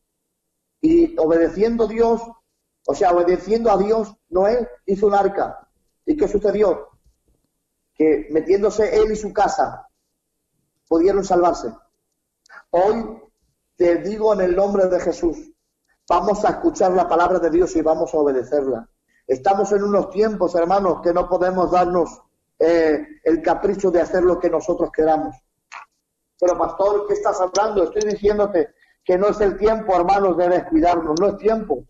Y obedeciendo a Dios, o sea, obedeciendo a Dios, Noé hizo un arca. ¿Y qué sucedió? Que metiéndose él y su casa, pudieron salvarse. Hoy te digo en el nombre de Jesús, vamos a escuchar la palabra de Dios y vamos a obedecerla. Estamos en unos tiempos, hermanos, que no podemos darnos eh, el capricho de hacer lo que nosotros queramos. Pero pastor, ¿qué estás hablando? Estoy diciéndote que no es el tiempo, hermanos, de descuidarnos, no es tiempo.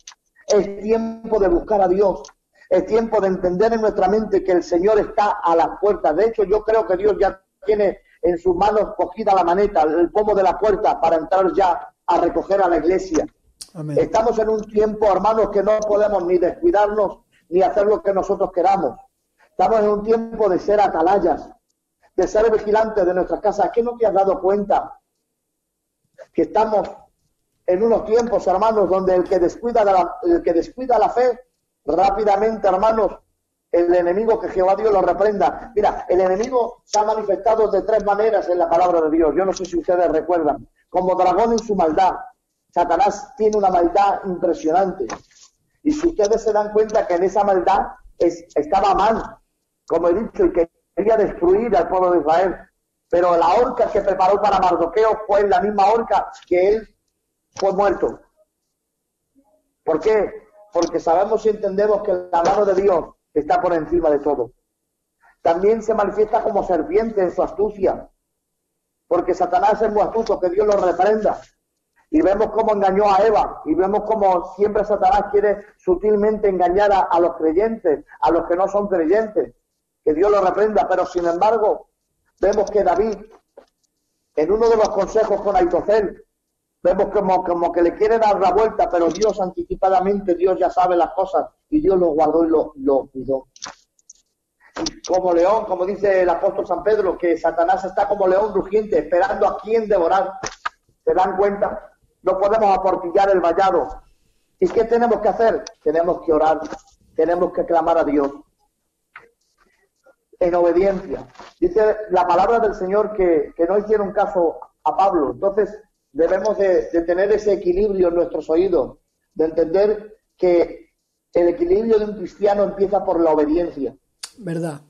Es tiempo de buscar a Dios. Es tiempo de entender en nuestra mente que el Señor está a las puertas. De hecho, yo creo que Dios ya tiene en sus manos cogida la maneta, el pomo de la puerta para entrar ya a recoger a la iglesia. Estamos en un tiempo, hermanos, que no podemos ni descuidarnos ni hacer lo que nosotros queramos. Estamos en un tiempo de ser atalayas, de ser vigilantes de nuestras casas. ¿Qué no te has dado cuenta? Que estamos en unos tiempos, hermanos, donde el que descuida, la, el que descuida la fe, rápidamente, hermanos, el enemigo que Jehová Dios lo reprenda. Mira, el enemigo se ha manifestado de tres maneras en la palabra de Dios. Yo no sé si ustedes recuerdan. Como dragón en su maldad. Satanás tiene una maldad impresionante. Y si ustedes se dan cuenta que en esa maldad estaba mal, como he dicho, y que quería destruir al pueblo de Israel. Pero la horca que preparó para Mardoqueo fue la misma horca que él fue muerto. ¿Por qué? Porque sabemos y entendemos que la mano de Dios está por encima de todo. También se manifiesta como serpiente en su astucia, porque Satanás es muy astuto, que Dios lo reprenda. Y vemos cómo engañó a Eva, y vemos cómo siempre Satanás quiere sutilmente engañar a, a los creyentes, a los que no son creyentes que Dios lo reprenda, pero sin embargo, vemos que David, en uno de los consejos con Aitofel, vemos como, como que le quiere dar la vuelta, pero Dios anticipadamente, Dios ya sabe las cosas, y Dios lo guardó y lo, lo cuidó. Como león, como dice el apóstol San Pedro, que Satanás está como león rugiente, esperando a quien devorar. ¿Se dan cuenta? No podemos aportillar el vallado. ¿Y qué tenemos que hacer? Tenemos que orar, tenemos que clamar a Dios en obediencia. Dice la palabra del Señor que, no hicieron caso a Pablo. Entonces debemos de, tener ese equilibrio en nuestros oídos, de entender que el equilibrio de un cristiano empieza por la obediencia. ¿Verdad?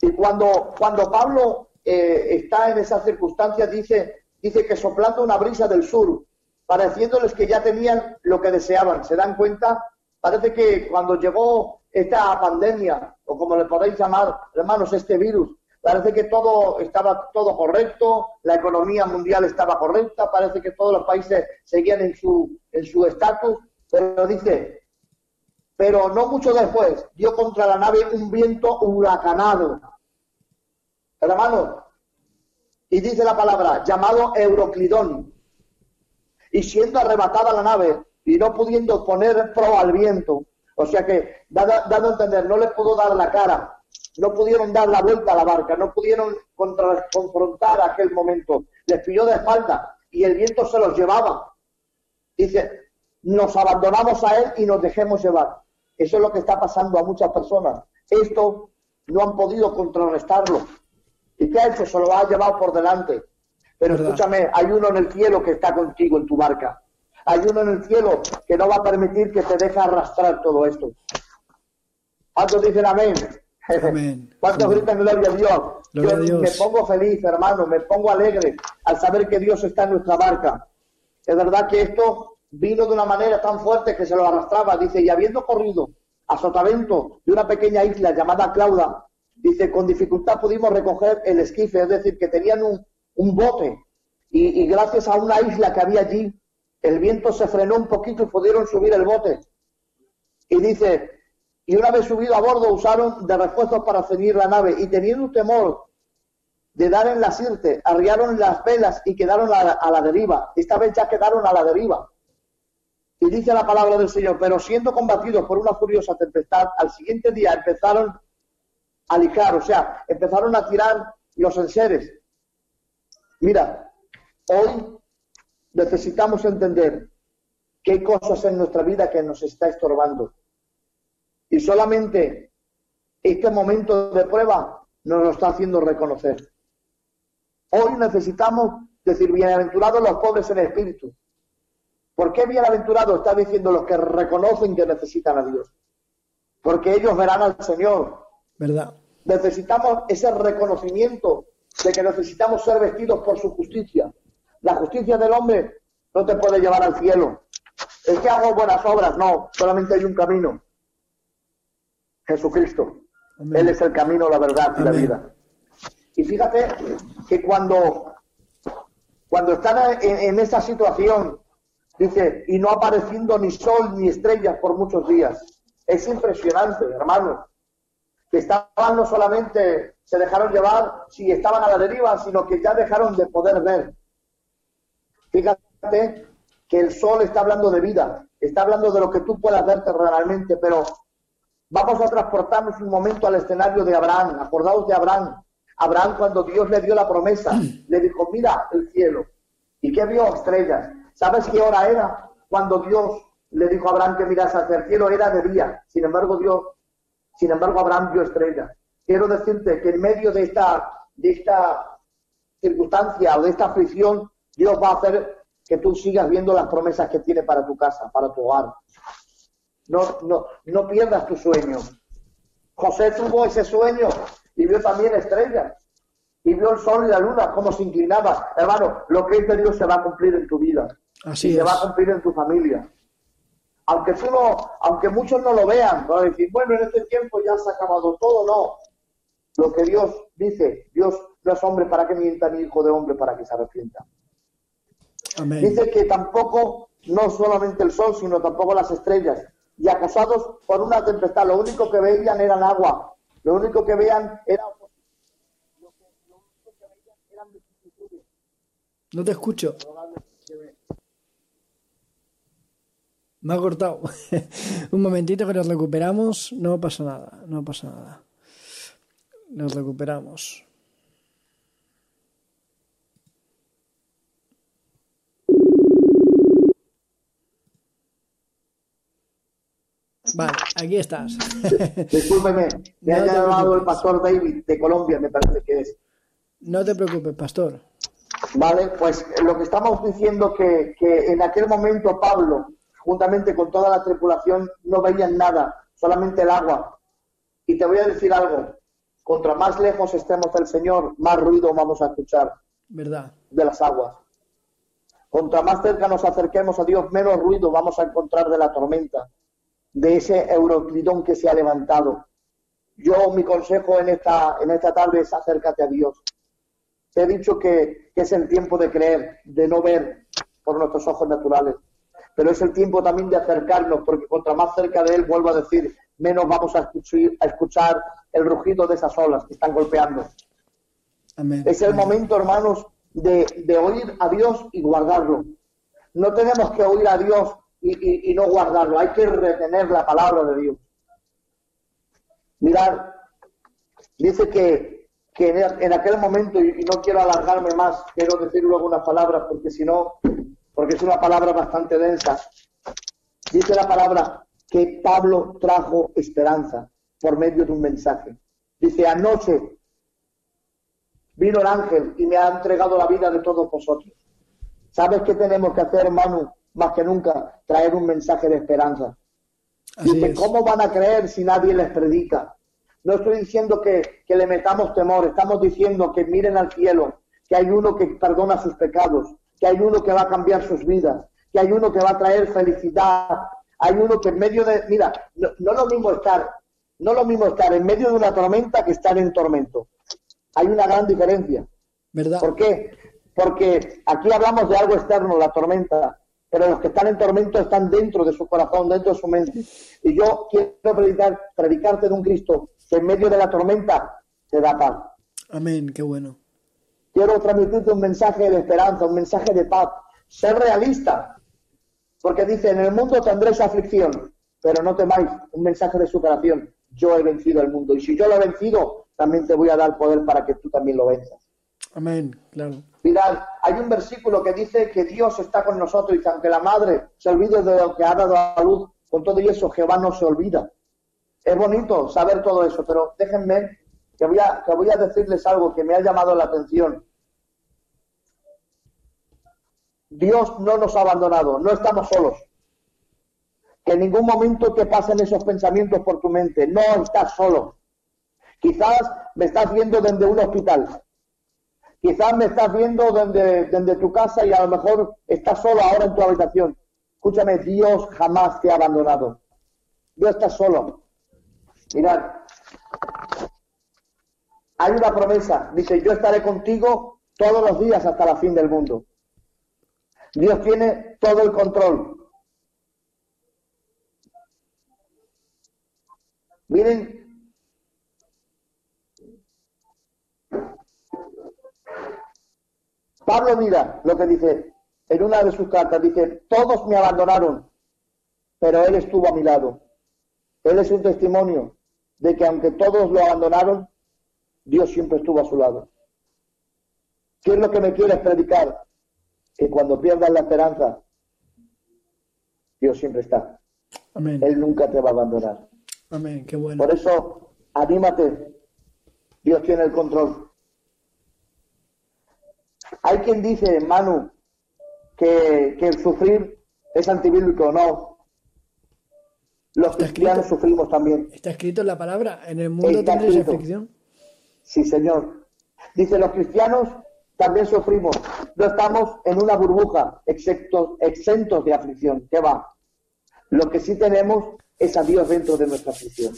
Y cuando, cuando Pablo eh, está en esas circunstancias, dice, dice que soplando una brisa del sur, pareciéndoles que ya tenían lo que deseaban. ¿Se dan cuenta? Parece que cuando llegó esta pandemia, o como le podéis llamar, hermanos, este virus, parece que todo estaba todo correcto, la economía mundial estaba correcta, parece que todos los países seguían en su en su estatus, pero dice, pero no mucho después dio contra la nave un viento huracanado. Hermanos, y dice la palabra, llamado Euroclidón, y siendo arrebatada la nave y no pudiendo poner pro al viento, o sea que, dado, a entender, no les pudo dar la cara, no pudieron dar la vuelta a la barca, no pudieron confrontar aquel momento. Les pilló de espalda y el viento se los llevaba. Dice, nos abandonamos a Él y nos dejemos llevar. Eso es lo que está pasando a muchas personas. Esto no han podido contrarrestarlo. ¿Y qué ha hecho? Se lo ha llevado por delante. Pero escúchame, hay uno en el cielo que está contigo en tu barca. Hay uno en el cielo que no va a permitir que te deje arrastrar todo esto. ¿Cuántos dicen amén? [laughs] amén. ¿Cuántos gritan gloria a Dios? Yo me pongo feliz, hermano, me pongo alegre al saber que Dios está en nuestra barca. Es verdad que esto vino de una manera tan fuerte que se lo arrastraba. Dice, y habiendo corrido a sotavento de una pequeña isla llamada Clauda, dice, con dificultad pudimos recoger el esquife, es decir, que tenían un, un bote. Y, y, gracias a una isla que había allí, el viento se frenó un poquito y pudieron subir el bote. Y dice, y una vez subido a bordo usaron de refuerzos para seguir la nave y teniendo temor de dar en la sirte, arriaron las velas y quedaron a la, deriva. Esta vez ya quedaron a la deriva. Y dice la palabra del Señor, pero siendo combatidos por una furiosa tempestad, al siguiente día empezaron a lijar, o sea, empezaron a tirar los enseres. Mira, hoy necesitamos entender que hay cosas en nuestra vida que nos está estorbando. Y solamente este momento de prueba nos lo está haciendo reconocer. Hoy necesitamos decir, bienaventurados los pobres en espíritu. ¿Por qué bienaventurados? Está diciendo los que reconocen que necesitan a Dios. Porque ellos verán al Señor. ¿Verdad? Necesitamos ese reconocimiento de que necesitamos ser vestidos por su justicia. La justicia del hombre no te puede llevar al cielo. Es que hago buenas obras, no, solamente hay un camino. Jesucristo. Él es el camino, la verdad y la vida. Y fíjate que cuando, cuando están en, en esa situación, dice, y no apareciendo ni sol ni estrellas por muchos días. Es impresionante, hermano, que estaban no solamente, se dejaron llevar, si estaban a la deriva, sino que ya dejaron de poder ver. Fíjate que el sol está hablando de vida, está hablando de lo que tú puedas ver terrenalmente, pero vamos a transportarnos un momento al escenario de Abraham. Acordaos de Abraham. Abraham cuando Dios le dio la promesa, le dijo, mira el cielo. ¿Y qué vio? Estrellas. ¿Sabes qué hora era? Cuando Dios le dijo a Abraham que mirase hacia el cielo, era de día. Sin embargo, Dios, sin embargo, Abraham vio estrellas. Quiero decirte que en medio de esta, de esta circunstancia o de esta aflicción, Dios va a hacer que tú sigas viendo las promesas que tiene para tu casa, para tu hogar. No, no, no pierdas tu sueño. José tuvo ese sueño y vio también estrellas. Y vio el sol y la luna, cómo se inclinaba. Hermano, lo que es de Dios se va a cumplir en tu vida. Así y se va a cumplir en tu familia. Aunque tú no, aunque muchos no lo vean, van a decir, bueno, en este tiempo ya se ha acabado todo, no. Lo que Dios dice, Dios no es hombre para que mienta, ni hijo de hombre para que se arrepienta. Dice que tampoco, no solamente el sol, sino tampoco las estrellas. Y acosados por una tempestad, lo único que veían eran agua. Lo único que veían era No te escucho. Me ha cortado. [laughs] Un momentito que nos recuperamos. No pasa nada, no pasa nada. Nos recuperamos. Vale, aquí estás. [laughs] Discúlpeme, [laughs] me ha llamado el pastor David de Colombia, me parece que es. No te preocupes, pastor. Vale, pues lo que estamos diciendo que, que en aquel momento Pablo, juntamente con toda la tripulación, no veían nada, solamente el agua. Y te voy a decir algo, contra más lejos estemos del Señor, más ruido vamos a escuchar. ¿Verdad? De las aguas. Contra más cerca nos acerquemos a Dios, menos ruido vamos a encontrar de la tormenta de ese euroclidón que se ha levantado. Yo, mi consejo en esta, en esta tarde es acércate a Dios. Te he dicho que, que, es el tiempo de creer, de no ver por nuestros ojos naturales. Pero es el tiempo también de acercarnos, porque contra más cerca de Él, vuelvo a decir, menos vamos a escuchar, a escuchar el rugido de esas olas que están golpeando. Amén. Es el momento, hermanos, de, de oír a Dios y guardarlo. No tenemos que oír a Dios y, no guardarlo. Hay que retener la palabra de Dios. Mirad, dice que, que en aquel momento, y no quiero alargarme más, quiero decir luego unas palabras, porque si no, porque es una palabra bastante densa. Dice la palabra que Pablo trajo esperanza por medio de un mensaje. Dice, anoche vino el ángel y me ha entregado la vida de todos vosotros. ¿Sabes qué tenemos que hacer, hermano? Más que nunca, traer un mensaje de esperanza. ¿cómo van a creer si nadie les predica? No estoy diciendo que, que le metamos temor, estamos diciendo que miren al cielo, que hay uno que perdona sus pecados, que hay uno que va a cambiar sus vidas, que hay uno que va a traer felicidad, hay uno que en medio de, mira, no, no lo mismo estar, no lo mismo estar en medio de una tormenta que estar en tormento. Hay una gran diferencia. ¿Verdad? ¿Por qué? Porque aquí hablamos de algo externo, la tormenta, pero los que están en tormento están dentro de su corazón, dentro de su mente. Y yo quiero predicar, predicarte de un Cristo que en medio de la tormenta te da paz. Amén, qué bueno. Quiero transmitirte un mensaje de esperanza, un mensaje de paz. Ser realista. Porque dice, en el mundo tendréis aflicción, pero no temáis, un mensaje de superación. Yo he vencido el mundo. Y si yo lo he vencido, también te voy a dar poder para que tú también lo venzas. Amén, claro. Mirad, hay un versículo que dice que Dios está con nosotros y que aunque la madre se olvide de lo que ha dado a luz, con todo y eso Jehová no se olvida. Es bonito saber todo eso, pero déjenme que voy a, que voy a decirles algo que me ha llamado la atención. Dios no nos ha abandonado, no estamos solos. Que en ningún momento te pasen esos pensamientos por tu mente, no estás solo. Quizás me estás viendo desde un hospital, quizás me estás viendo desde, tu casa y a lo mejor estás solo ahora en tu habitación. Escúchame, Dios jamás te ha abandonado. Dios está solo. Mirad, hay una promesa, dice, yo estaré contigo todos los días hasta la fin del mundo. Dios tiene todo el control. Miren, Pablo mira lo que dice en una de sus cartas, dice, todos me abandonaron, pero él estuvo a mi lado. Él es un testimonio de que aunque todos lo abandonaron, Dios siempre estuvo a su lado. ¿Qué es lo que me quieres predicar? Que cuando pierdas la esperanza, Dios siempre está. Amén. Él nunca te va a abandonar. Amén, qué bueno. Por eso, anímate. Dios tiene el control. Hay quien dice, Manu, que, que el sufrir es antibíblico. No. Los cristianos escrito. sufrimos también. Está escrito en la palabra, en el mundo tendréis aflicción. Sí, Señor. Dice, los cristianos también sufrimos. No estamos en una burbuja, excepto, exentos de aflicción. ¿Qué va? Lo que sí tenemos es a Dios dentro de nuestra aflicción.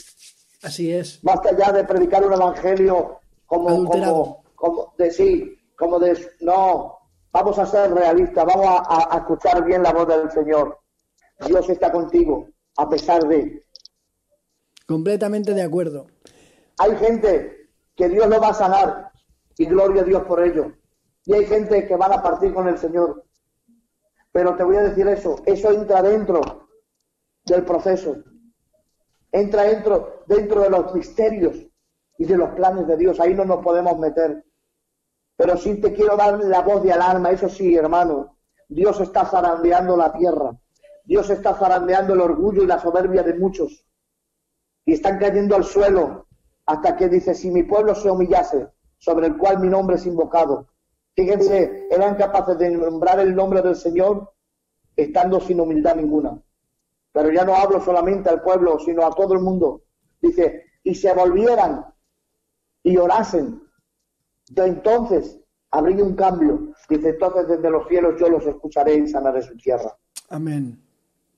Así es. Basta ya de predicar un evangelio como, como, como de sí, como de no. Vamos a ser realistas, vamos a, a- a escuchar bien la voz del Señor. Dios está contigo, a pesar de. Completamente de acuerdo. Hay gente que Dios lo va a sanar y gloria a Dios por ello. Y hay gente que van a partir con el Señor. Pero te voy a decir eso, eso entra dentro del proceso. Entra dentro, dentro de los misterios y de los planes de Dios. Ahí no nos podemos meter. Pero sí te quiero dar la voz de alarma, eso sí, hermano. Dios está zarandeando la tierra. Dios está zarandeando el orgullo y la soberbia de muchos. Y están cayendo al suelo hasta que dice, si mi pueblo se humillase, sobre el cual mi nombre es invocado. Fíjense, eran capaces de nombrar el nombre del Señor estando sin humildad ninguna. Pero ya no hablo solamente al pueblo, sino a todo el mundo. Dice, y se volvieran y orasen, entonces habría un cambio. Dice, entonces desde los cielos yo los escucharé y sanaré su tierra. Amén.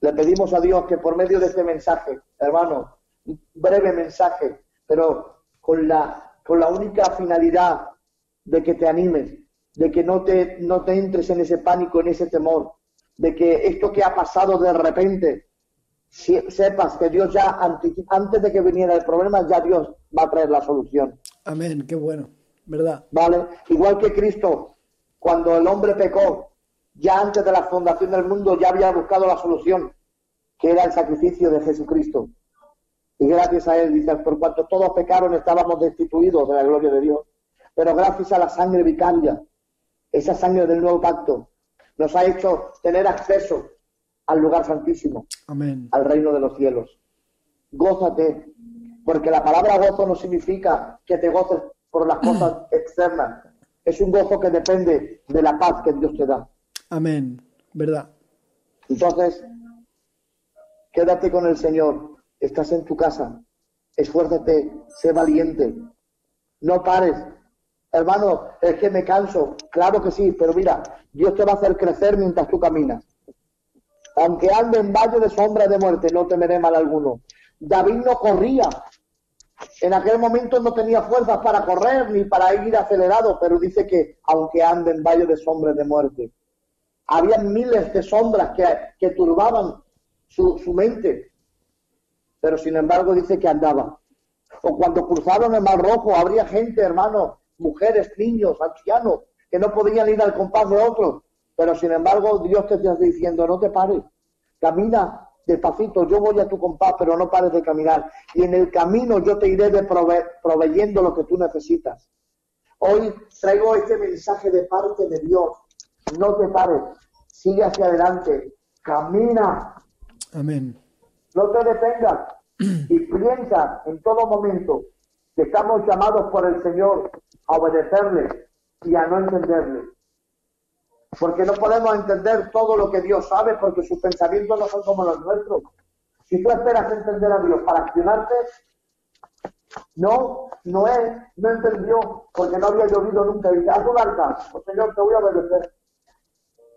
Le pedimos a Dios que por medio de este mensaje, hermano, un breve mensaje, pero con la, con la única finalidad de que te animes, de que no te, no te entres en ese pánico, en ese temor, de que esto que ha pasado de repente, si- sepas que Dios ya, antes de que viniera el problema, ya Dios va a traer la solución. Amén, qué bueno. ¿Verdad? ¿Vale? Igual que Cristo, cuando el hombre pecó, ya antes de la fundación del mundo ya había buscado la solución, que era el sacrificio de Jesucristo. Y gracias a él, dice, por cuanto todos pecaron estábamos destituidos de la gloria de Dios. Pero gracias a la sangre vicaria, esa sangre del nuevo pacto, nos ha hecho tener acceso al lugar santísimo, Amén. al reino de los cielos. Gózate, porque la palabra gozo no significa que te goces por las cosas externas. Es un gozo que depende de la paz que Dios te da. Amén. ¿Verdad? Entonces, quédate con el Señor. Estás en tu casa. Esfuérzate, sé valiente. No pares. Hermano, es que me canso. Claro que sí, pero mira, Dios te va a hacer crecer mientras tú caminas. Aunque ande en valle de sombra de muerte, no temeré mal alguno. David no corría. En aquel momento no tenía fuerzas para correr ni para ir acelerado, pero dice que aunque ande en valle de sombra de muerte, había miles de sombras que, turbaban su, mente, pero sin embargo dice que andaba. O cuando cruzaron el Mar Rojo, habría gente, hermano, mujeres, niños, ancianos, que no podían ir al compás de otros, pero sin embargo Dios te está diciendo, no te pares, camina despacito, yo voy a tu compás, pero no pares de caminar. Y en el camino yo te iré de prove- proveyendo lo que tú necesitas. Hoy traigo este mensaje de parte de Dios. No te pares, sigue hacia adelante, camina, Amén. no te detengas y piensa en todo momento que estamos llamados por el Señor a obedecerle y a no entenderle. Porque no podemos entender todo lo que Dios sabe porque sus pensamientos no son como los nuestros. Si tú esperas entender a Dios para accionarte, no, Noé no entendió porque no había llovido nunca. Y dice, haz un arca, pues Señor, te voy a obedecer.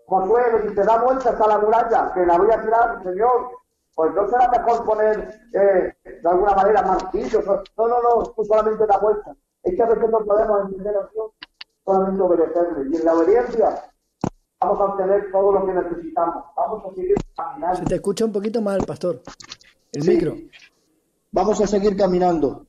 Josué le dice, da vueltas a la muralla, que la voy a tirar, Señor. Pues no será mejor poner, eh, de alguna manera, martillos. No, no, no, tú solamente da vueltas. Es que a veces no podemos entender a Dios, solamente obedecerle. Y en la obediencia vamos a obtener todo lo que necesitamos. Vamos a seguir Se caminando. te escucha un poquito mal, pastor. El Sí. micro. Vamos a seguir caminando.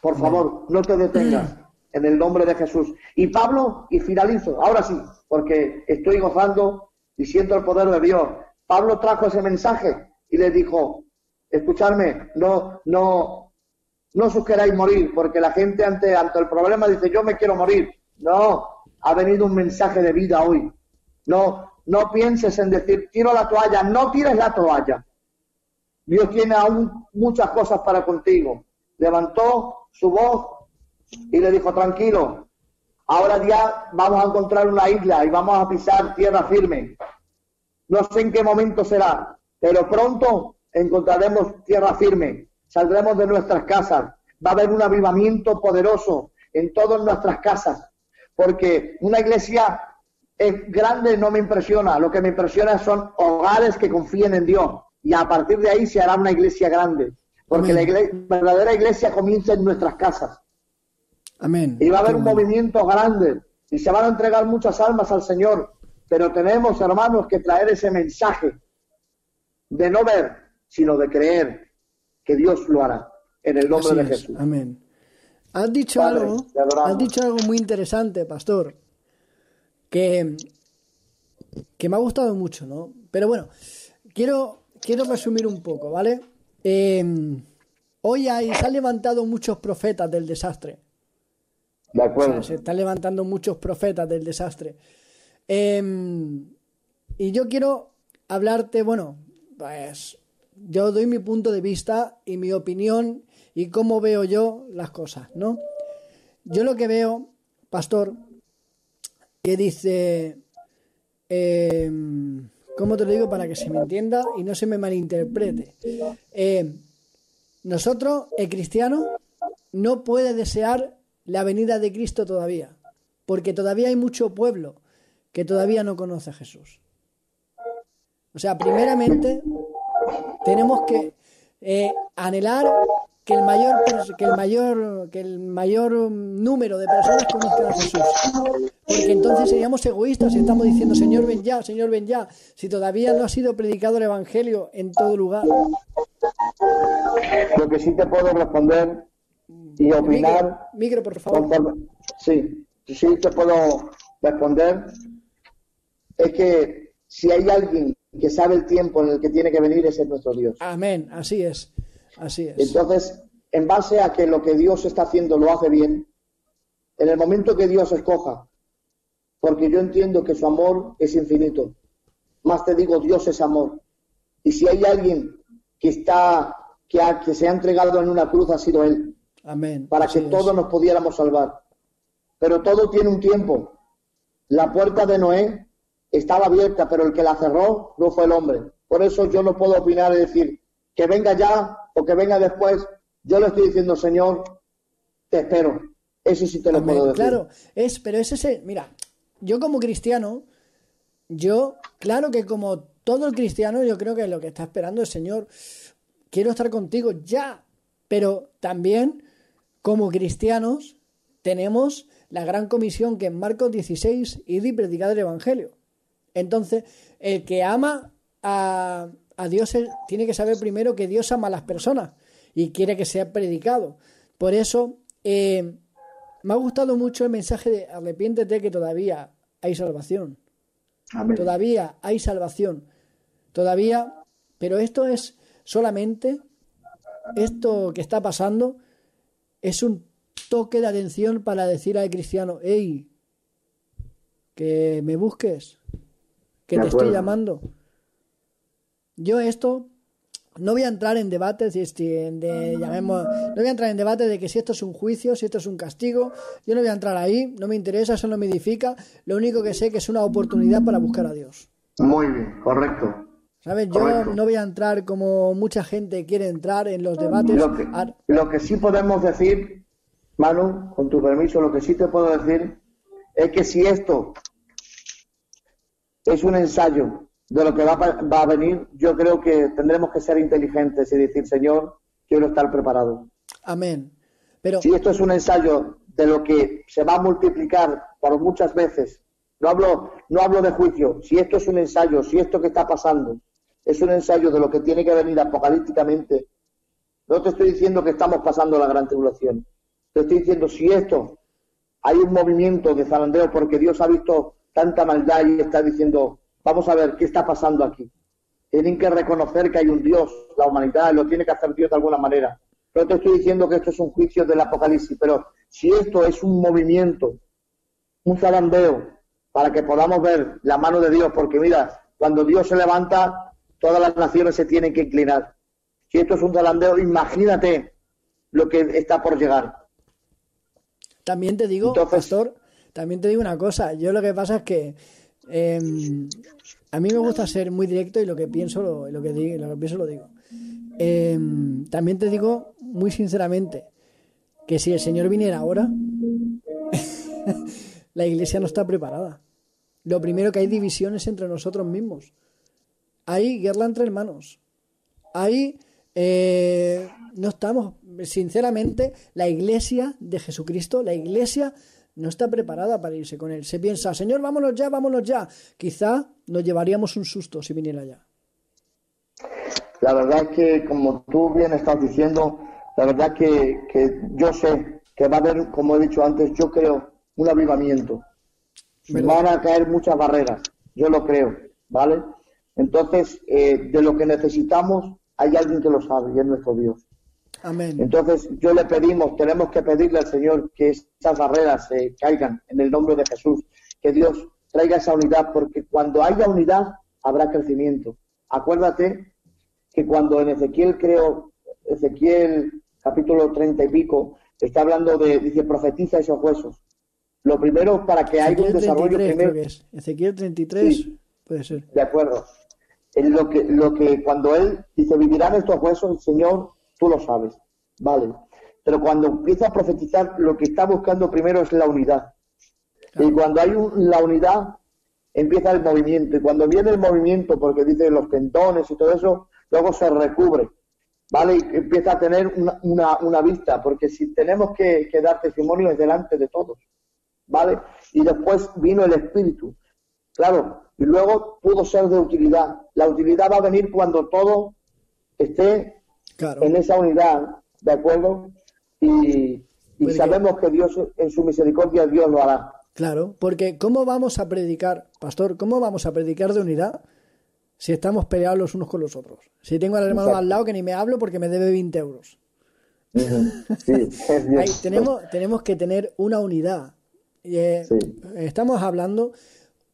Por favor, no te detengas [clears throat] en el nombre de Jesús. Y Pablo, y finalizo, ahora sí, porque estoy gozando y siento el poder de Dios. Pablo trajo ese mensaje y le dijo, escuchadme, no, no, no os queráis morir, porque la gente ante, ante el problema dice, yo me quiero morir. No, ha venido un mensaje de vida hoy. No, no pienses en decir, tiro la toalla, no tires la toalla. Dios tiene aún muchas cosas para contigo. Levantó su voz y le dijo, tranquilo, ahora ya vamos a encontrar una isla y vamos a pisar tierra firme. No sé en qué momento será, pero pronto encontraremos tierra firme. Saldremos de nuestras casas. Va a haber un avivamiento poderoso en todas nuestras casas, porque una iglesia es grande no me impresiona. Lo que me impresiona son hogares que confíen en Dios. Y a partir de ahí se hará una iglesia grande. Porque la verdadera iglesia comienza en nuestras casas. Amén. Y va a haber un movimiento grande. Y se van a entregar muchas almas al Señor. Pero tenemos, hermanos, que traer ese mensaje de no ver, sino de creer que Dios lo hará. En el nombre Así de es. Jesús. Amén. Has dicho Padre, algo, has dicho algo muy interesante, pastor, que, que me ha gustado mucho, ¿no? Pero bueno, quiero, quiero resumir un poco, ¿vale? Eh, hoy hay, se han levantado muchos profetas del desastre. De O acuerdo. sea, se están levantando muchos profetas del desastre. Eh, y yo quiero hablarte, bueno, pues yo doy mi punto de vista y mi opinión y cómo veo yo las cosas, ¿no? Yo lo que veo, pastor, que dice, eh, ¿cómo te lo digo para que se me entienda y no se me malinterprete? Eh, nosotros, el cristiano, no puede desear la venida de Cristo todavía, porque todavía hay mucho pueblo que todavía no conoce a Jesús. O sea, primeramente tenemos que eh, anhelar que el mayor que el mayor que el mayor um, número de personas conozcan a Jesús. Porque entonces seríamos egoístas si estamos diciendo, Señor, ven ya, Señor, ven ya, si todavía no ha sido predicado el Evangelio en todo lugar. Lo que sí te puedo responder y opinar Micro, micro, por favor. conforme- sí, sí te puedo responder es que si hay alguien que sabe el tiempo en el que tiene que venir ese es nuestro Dios. Amén, así es, así es. Entonces, en base a que lo que Dios está haciendo lo hace bien, en el momento que Dios escoja porque yo entiendo que su amor es infinito. Más te digo, Dios es amor. Y si hay alguien que está, que, ha- que se ha entregado en una cruz, ha sido Él, Amén. para Así que es. todos nos pudiéramos salvar. Pero todo tiene un tiempo. La puerta de Noé estaba abierta, pero el que la cerró no fue el hombre. Por eso yo no puedo opinar y decir que venga ya o que venga después. Yo le estoy diciendo, Señor, te espero. Eso sí te lo Amén. puedo decir. Claro, es, pero es ese, mira, yo como cristiano, yo, claro que como todo el cristiano, yo creo que lo que está esperando es, Señor, quiero estar contigo ya, pero también como cristianos tenemos la gran comisión que en Marcos 16 y y predicar el Evangelio. Entonces, el que ama a, a Dios tiene que saber primero que Dios ama a las personas y quiere que sea predicado. Por eso, eh, me ha gustado mucho el mensaje de arrepiéntete que todavía hay salvación. Amén. Todavía hay salvación. Todavía, pero esto es solamente, esto que está pasando es un toque de atención para decir al cristiano, hey, que me busques, que te estoy llamando. Yo esto no voy a entrar en debates de, este- de- llamemos, no voy a entrar en debate de que si esto es un juicio, si esto es un castigo, yo no voy a entrar ahí, no me interesa, eso no me edifica, lo único que sé que es una oportunidad para buscar a Dios. Muy bien, correcto. ¿Sabes? Yo Correcto. no voy a entrar como mucha gente quiere entrar en los debates. Lo que, a- lo que sí podemos decir, Manu, con tu permiso, lo que sí te puedo decir es que si esto es un ensayo de lo que va, va a venir, yo creo que tendremos que ser inteligentes y decir, Señor, quiero estar preparado. Amén. Pero Si esto es un ensayo de lo que se va a multiplicar por muchas veces, no hablo, no hablo de juicio, si esto es un ensayo, si esto que está pasando es un ensayo de lo que tiene que venir apocalípticamente, no te estoy diciendo que estamos pasando la gran tribulación, te estoy diciendo si esto hay un movimiento de zarandeo porque Dios ha visto tanta maldad y está diciendo, vamos a ver qué está pasando aquí. Tienen que reconocer que hay un Dios, la humanidad, lo tiene que hacer Dios de alguna manera. No te estoy diciendo que esto es un juicio del Apocalipsis, pero si esto es un movimiento, un zarandeo, para que podamos ver la mano de Dios, porque mira, cuando Dios se levanta, todas las naciones se tienen que inclinar. Si esto es un zarandeo, imagínate lo que está por llegar. también te digo, Entonces- pastor, también te digo una cosa. Yo lo que pasa es que eh, a mí me gusta ser muy directo y lo que pienso lo, que digo, lo que pienso lo digo. Eh, también te digo muy sinceramente que si el Señor viniera ahora, [laughs] la iglesia no está preparada. Lo primero que hay divisiones entre nosotros mismos. Hay guerra entre hermanos. Hay eh, no estamos, sinceramente, la iglesia de Jesucristo, la iglesia no está preparada para irse con él. Se piensa, Señor, vámonos ya, vámonos ya. Quizá nos llevaríamos un susto si viniera ya. La verdad es que, como tú bien estás diciendo, la verdad que, que yo sé que va a haber, como he dicho antes, yo creo, un avivamiento. ¿Verdad? Van a caer muchas barreras, yo lo creo, ¿vale? Entonces, eh, de lo que necesitamos, hay alguien que lo sabe y es nuestro Dios. Amén. Entonces, yo le pedimos, tenemos que pedirle al Señor que esas barreras se caigan en el nombre de Jesús, que Dios traiga esa unidad, porque cuando haya unidad, habrá crecimiento. Acuérdate que cuando en Ezequiel, creo, Ezequiel capítulo 30 y pico, está hablando de, dice, profetiza esos huesos. Lo primero, para que haya un desarrollo 33 primero, creo que es. Ezequiel 33 Sí. puede ser. de acuerdo. En lo que, lo que cuando él dice, vivirán estos huesos, Señor, tú lo sabes. Vale. Pero cuando empieza a profetizar, lo que está buscando primero es la unidad. Y cuando hay un- la unidad, empieza el movimiento. Y cuando viene el movimiento, porque dice los tendones y todo eso, luego se recubre. ¿Vale? Y empieza a tener una, una, una vista, porque si tenemos que, que dar testimonio es delante de todos. ¿Vale? Y después vino el Espíritu. Claro, y luego pudo ser de utilidad. La utilidad va a venir cuando todo esté Claro. en esa unidad, ¿de acuerdo? Y, sabemos que Dios, en su misericordia, Dios lo hará. Claro, porque ¿cómo vamos a predicar, pastor? ¿Cómo vamos a predicar de unidad si estamos peleados los unos con los otros? Si tengo al hermano Exacto. al lado que ni me hablo porque me debe 20 euros. Sí, [laughs] es Ahí Dios. tenemos, tenemos que tener una unidad. eh, estamos hablando,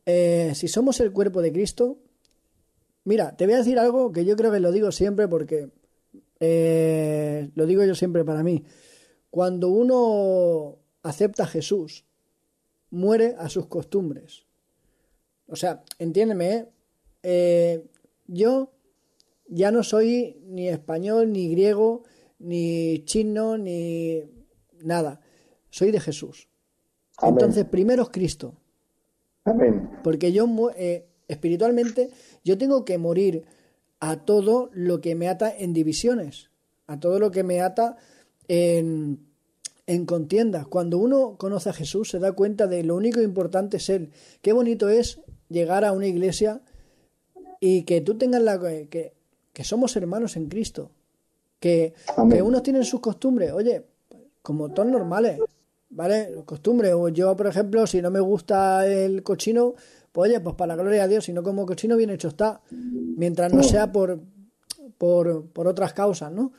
eh, si somos el cuerpo de Cristo, mira, te voy a decir algo que yo creo que lo digo siempre porque eh, lo digo yo siempre para mí. Cuando uno acepta a Jesús, muere a sus costumbres. O sea, entiéndeme, yo ya no soy ni español, ni griego, ni chino, ni nada. Soy de Jesús. Entonces, primero es Cristo. Amén. Porque yo, eh, espiritualmente, yo tengo que morir a todo lo que me ata en divisiones, a todo lo que me ata en, en contiendas. Cuando uno conoce a Jesús, se da cuenta de lo único importante es Él. Qué bonito es llegar a una iglesia y que tú tengas la. que, que somos hermanos en Cristo. Que, que unos tienen sus costumbres, oye, como todos normales. ¿vale? Costumbre. O yo, por ejemplo, si no me gusta el cochino, pues oye, pues para la gloria de Dios, si no como cochino, bien hecho está. Mientras no sea por, por, por otras causas, ¿no?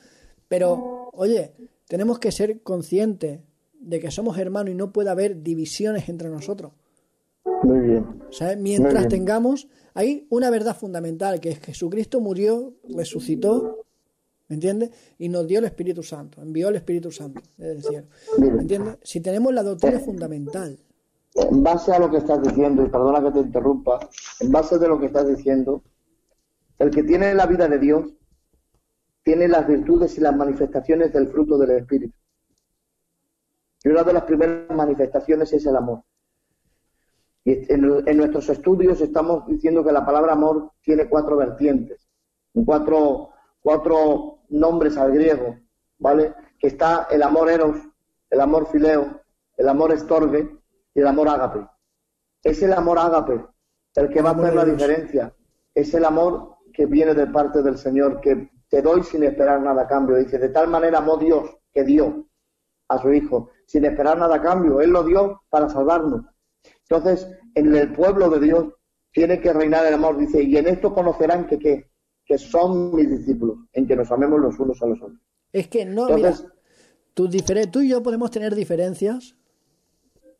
Pero, oye, tenemos que ser conscientes de que somos hermanos y no puede haber divisiones entre nosotros. Muy bien. Mientras tengamos, hay una verdad fundamental, que es que Jesucristo murió, resucitó ¿Me entiendes? Y nos dio el Espíritu Santo, envió el Espíritu Santo desde el cielo. ¿Me entiendes? Si tenemos la doctrina fundamental. En base a lo que estás diciendo, y perdona que te interrumpa, en base de lo que estás diciendo, el que tiene la vida de Dios tiene las virtudes y las manifestaciones del fruto del Espíritu. Y una de las primeras manifestaciones es el amor. Y en, nuestros estudios estamos diciendo que la palabra amor tiene cuatro vertientes, cuatro, cuatro nombres al griego, ¿vale? Que está el amor eros, el amor fileo, el amor estorbe y el amor ágape. Es el amor ágape el que va a hacer la diferencia. Es el amor que viene de parte del Señor, que te doy sin esperar nada a cambio. Dice, de tal manera amó Dios que dio a su Hijo, sin esperar nada a cambio. Él lo dio para salvarnos. Entonces, en el pueblo de Dios tiene que reinar el amor. Dice, y en esto conocerán que qué, que son mis discípulos, en que nos amemos los unos a los otros. Es que no, mira, tú, tú y yo podemos tener diferencias,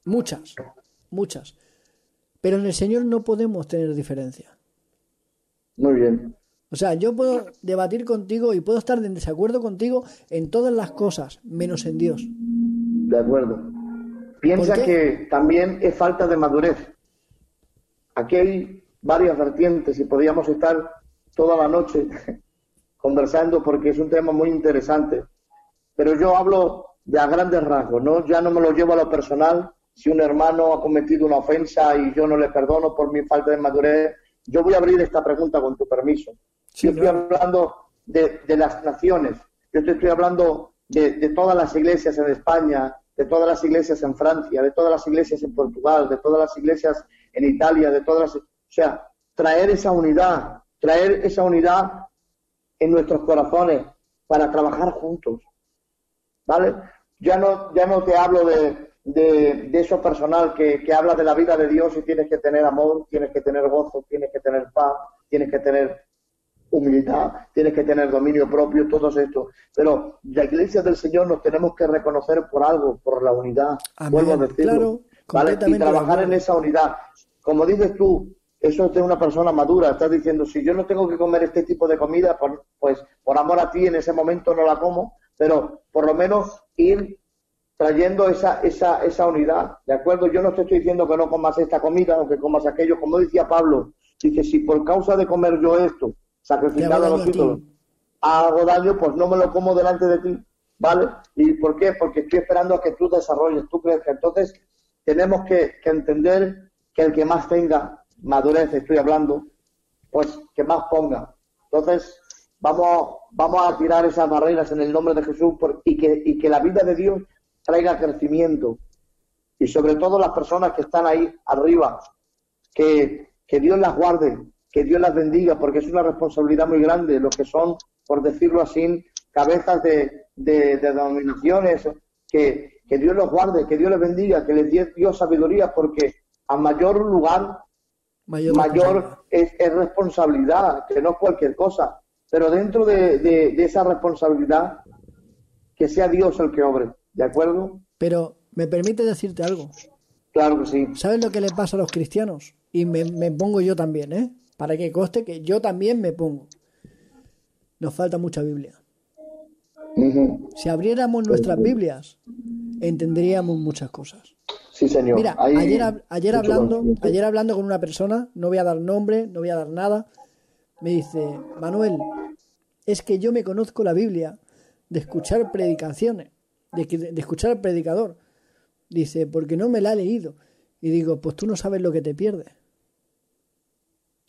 muchas, muchas, pero en el Señor no podemos tener diferencias. Muy bien. O sea, yo puedo debatir contigo y puedo estar en desacuerdo contigo en todas las cosas, menos en Dios. De acuerdo. Piensa que también es falta de madurez. Aquí hay varias vertientes y podríamos estar toda la noche [laughs] conversando porque es un tema muy interesante. Pero yo hablo de a grandes rasgos, ¿no? Ya no me lo llevo a lo personal. Si un hermano ha cometido una ofensa y yo no le perdono por mi falta de madurez, yo voy a abrir esta pregunta con tu permiso. yo estoy hablando de, las naciones, yo estoy hablando de, de todas las iglesias en España, de todas las iglesias en Francia, de todas las iglesias en Portugal, de todas las iglesias en Italia, de todas las... O sea, traer esa unidad, traer esa unidad en nuestros corazones para trabajar juntos. ¿Vale? Ya no, ya no te hablo de, de, eso personal que, que, habla de la vida de Dios y tienes que tener amor, tienes que tener gozo, tienes que tener paz, tienes que tener humildad, tienes que tener dominio propio, todo esto. Pero la iglesia del Señor nos tenemos que reconocer por algo, por la unidad. Vuelvo a decirlo. ¿vale? Y trabajar en esa unidad. Como dices tú, eso es de una persona madura. Estás diciendo, si yo no tengo que comer este tipo de comida, pues por amor a ti en ese momento no la como, pero por lo menos ir trayendo esa, esa, esa unidad, ¿de acuerdo? Yo no te estoy diciendo que no comas esta comida o que comas aquello, como decía Pablo, dice, si por causa de comer yo esto, sacrificado a los ídolos, hago daño, pues no me lo como delante de ti, ¿vale? ¿Y por qué? Porque estoy esperando a que tú desarrolles, tú crezcas. Entonces, tenemos que, que entender que el que más tenga madurez estoy hablando, pues que más ponga. Entonces, vamos, vamos a tirar esas barreras en el nombre de Jesús y, que, y que la vida de Dios traiga crecimiento. Y sobre todo las personas que están ahí arriba, que, que Dios las guarde, que Dios las bendiga, porque es una responsabilidad muy grande, los que son, por decirlo así, cabezas de, de, denominaciones, que, que Dios los guarde, que Dios les bendiga, que les dé Dios sabiduría, porque a mayor lugar mayor, es, responsabilidad, que no es cualquier cosa. Pero dentro de, esa responsabilidad, que sea Dios el que obre, ¿de acuerdo? Pero me permite decirte algo. Claro que sí. ¿Sabes lo que le pasa a los cristianos? Y me, me pongo yo también, ¿eh? Para que coste que yo también me pongo. Nos falta mucha Biblia. Si abriéramos nuestras Biblias, entenderíamos muchas cosas. Sí, señor. Mira, ayer, ayer hablando, ayer hablando con una persona, no voy a dar nombre, no voy a dar nada, me dice, Manuel, es que yo me conozco la Biblia de escuchar predicaciones, de, que- de escuchar al predicador. Dice, porque no me la he leído. Y digo, pues tú no sabes lo que te pierdes.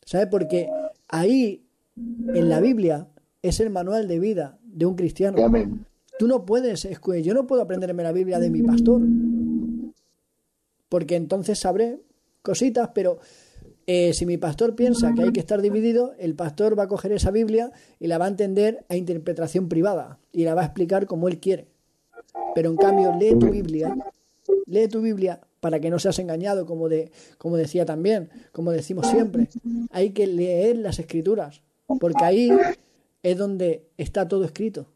¿Sabes? Porque ahí, en la Biblia, es el manual de vida de un cristiano. Amén. Tú no puedes, yo no puedo aprenderme la Biblia de mi pastor, porque entonces sabré cositas, pero eh, si mi pastor piensa que hay que estar dividido, el pastor va a coger esa Biblia y la va a entender a interpretación privada y la va a explicar como él quiere. Pero en cambio, lee tu Biblia, lee tu Biblia para que no seas engañado, como, de, como decía también, como decimos siempre. Hay que leer las escrituras, porque ahí es donde está todo escrito.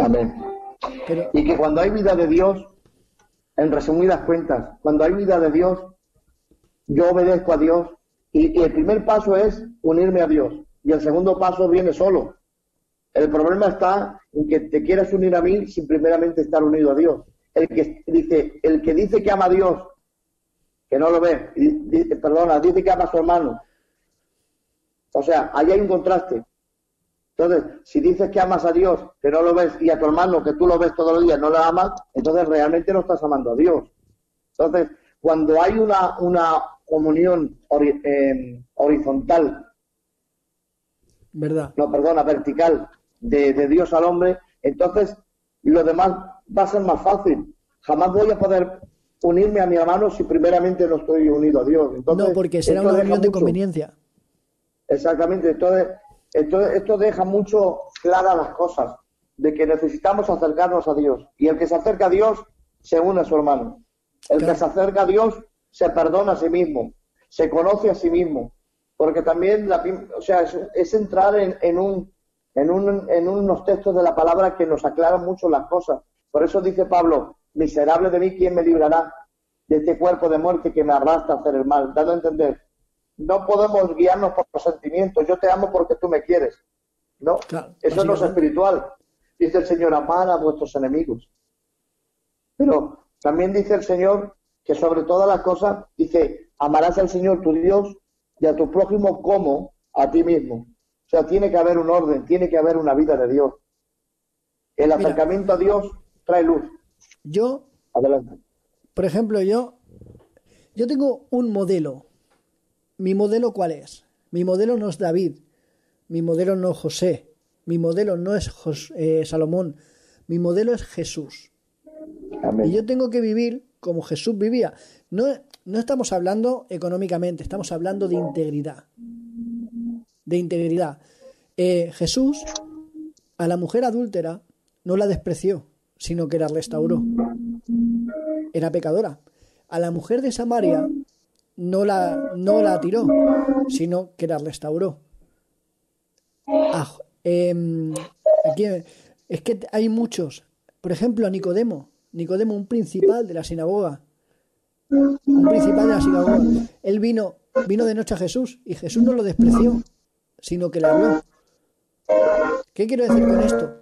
Amén. Pero Y que cuando hay vida de Dios, en resumidas cuentas, cuando hay vida de Dios, yo obedezco a Dios y, y el primer paso es unirme a Dios y el segundo paso viene solo. El problema está en que te quieras unir a mí sin primeramente estar unido a Dios. El que dice, el que dice que ama a Dios, que no lo ve, y di- perdona, dice que ama a su hermano. O sea, ahí hay un contraste. Entonces, si dices que amas a Dios, que no lo ves, y a tu hermano, que tú lo ves todos los días, no lo amas, entonces realmente no estás amando a Dios. Entonces, cuando hay una, una comunión eh, horizontal, ¿verdad? no, perdona, vertical, de, de Dios al hombre, entonces lo demás va a ser más fácil. Jamás voy a poder unirme a mi hermano si primeramente no estoy unido a Dios. Entonces, no, porque será una unión de mucho- conveniencia. Exactamente, entonces esto, esto deja mucho claras las cosas, de que necesitamos acercarnos a Dios. Y el que se acerca a Dios se une a su hermano. El Claro. que se acerca a Dios se perdona a sí mismo, se conoce a sí mismo. Porque también, la, o sea, es, es entrar en, en un, en, un, en unos textos de la palabra que nos aclaran mucho las cosas. Por eso dice Pablo, miserable de mí, ¿quién me librará de este cuerpo de muerte que me arrastra a hacer el mal? Dando a entender, no podemos guiarnos por los sentimientos. Yo te amo porque tú me quieres. No, Claro, eso no es espiritual. Dice el Señor, amad a vuestros enemigos. Pero también dice el Señor que sobre todas las cosas, dice, amarás al Señor tu Dios y a tu prójimo como a ti mismo. O sea, tiene que haber un orden, tiene que haber una vida de Dios. El Mira. acercamiento a Dios trae luz. Yo, Adelante. por ejemplo, yo, yo tengo un modelo. ¿Mi modelo cuál es? Mi modelo no es David, mi modelo no es José, mi modelo no es Jos- eh, Salomón, mi modelo es Jesús. Amén. Y yo tengo que vivir como Jesús vivía. No, no estamos hablando económicamente, estamos hablando de integridad. De integridad. Eh, Jesús a la mujer adúltera no la despreció, sino que la restauró. Era pecadora. A la mujer de Samaria no la, no la tiró, sino que la restauró. Ah, em, aquí, es que hay muchos. Por ejemplo, a Nicodemo. Nicodemo, un principal de la sinagoga. Un principal de la sinagoga. Él vino, vino de noche a Jesús y Jesús no lo despreció, sino que le habló. ¿Qué quiero decir con esto?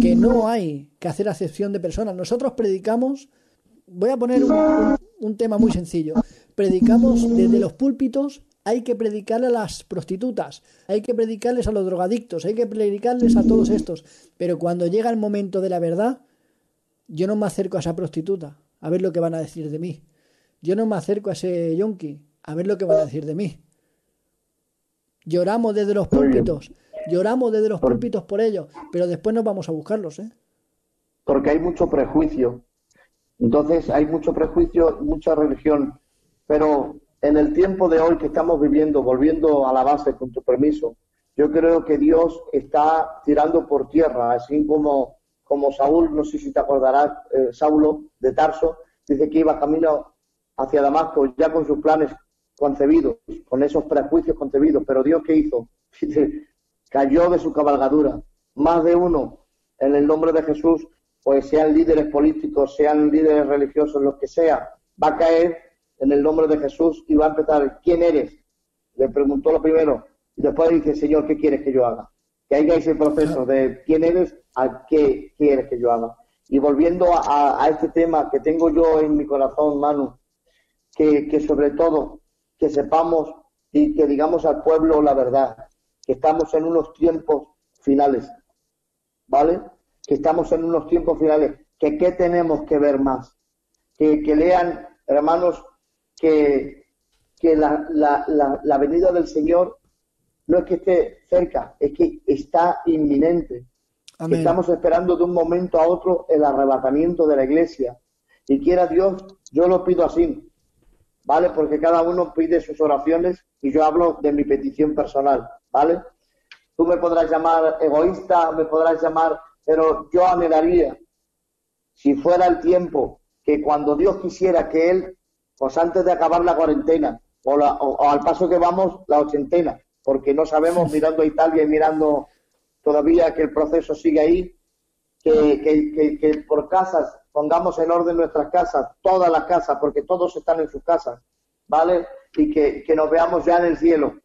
Que no hay que hacer acepción de personas. Nosotros predicamos, voy a poner un, tema muy sencillo. Predicamos desde los púlpitos, hay que predicarle a las prostitutas, hay que predicarles a los drogadictos, hay que predicarles a todos estos. Pero cuando llega el momento de la verdad, yo no me acerco a esa prostituta a ver lo que van a decir de mí. Yo no me acerco a ese yonki a ver lo que van a decir de mí. Lloramos desde los púlpitos, lloramos desde los púlpitos por ellos, pero después nos vamos a buscarlos, ¿eh? porque hay mucho prejuicio. Entonces hay mucho prejuicio, mucha religión. Pero en el tiempo de hoy que estamos viviendo, volviendo a la base con tu permiso, yo creo que Dios está tirando por tierra, así como, como Saúl, no sé si te acordarás, eh, Saulo de Tarso, dice que iba camino hacia Damasco ya con sus planes concebidos, con esos prejuicios concebidos. Pero Dios, ¿qué hizo? [laughs] Cayó de su cabalgadura. Más de uno, en el nombre de Jesús, pues sean líderes políticos, sean líderes religiosos, lo que sea, va a caer en el nombre de Jesús y va a empezar, ¿quién eres? Le preguntó lo primero y después dice, Señor, ¿qué quieres que yo haga? Que haya ese proceso de quién eres a qué quieres que yo haga. Y volviendo a, este tema que tengo yo en mi corazón, Manu, que sobre todo que sepamos y que digamos al pueblo la verdad, que estamos en unos tiempos finales, ¿vale? Que estamos en unos tiempos finales, que qué tenemos que ver más, que, que lean, hermanos, que, que la, la, la, venida del Señor no es que esté cerca, es que está inminente. Estamos esperando de un momento a otro el arrebatamiento de la iglesia. Y quiera Dios, yo lo pido así, ¿vale? Porque cada uno pide sus oraciones y yo hablo de mi petición personal, ¿vale? Tú me podrás llamar egoísta, me podrás llamar, pero yo anhelaría, si fuera el tiempo, que cuando Dios quisiera que Él pues antes de acabar la cuarentena o, al paso que vamos la ochentena, porque no sabemos mirando a Italia y mirando todavía que el proceso sigue ahí, que, que, que, por casas pongamos en orden nuestras casas, todas las casas, porque todos están en sus casas, ¿vale? Y que, que nos veamos ya en el cielo.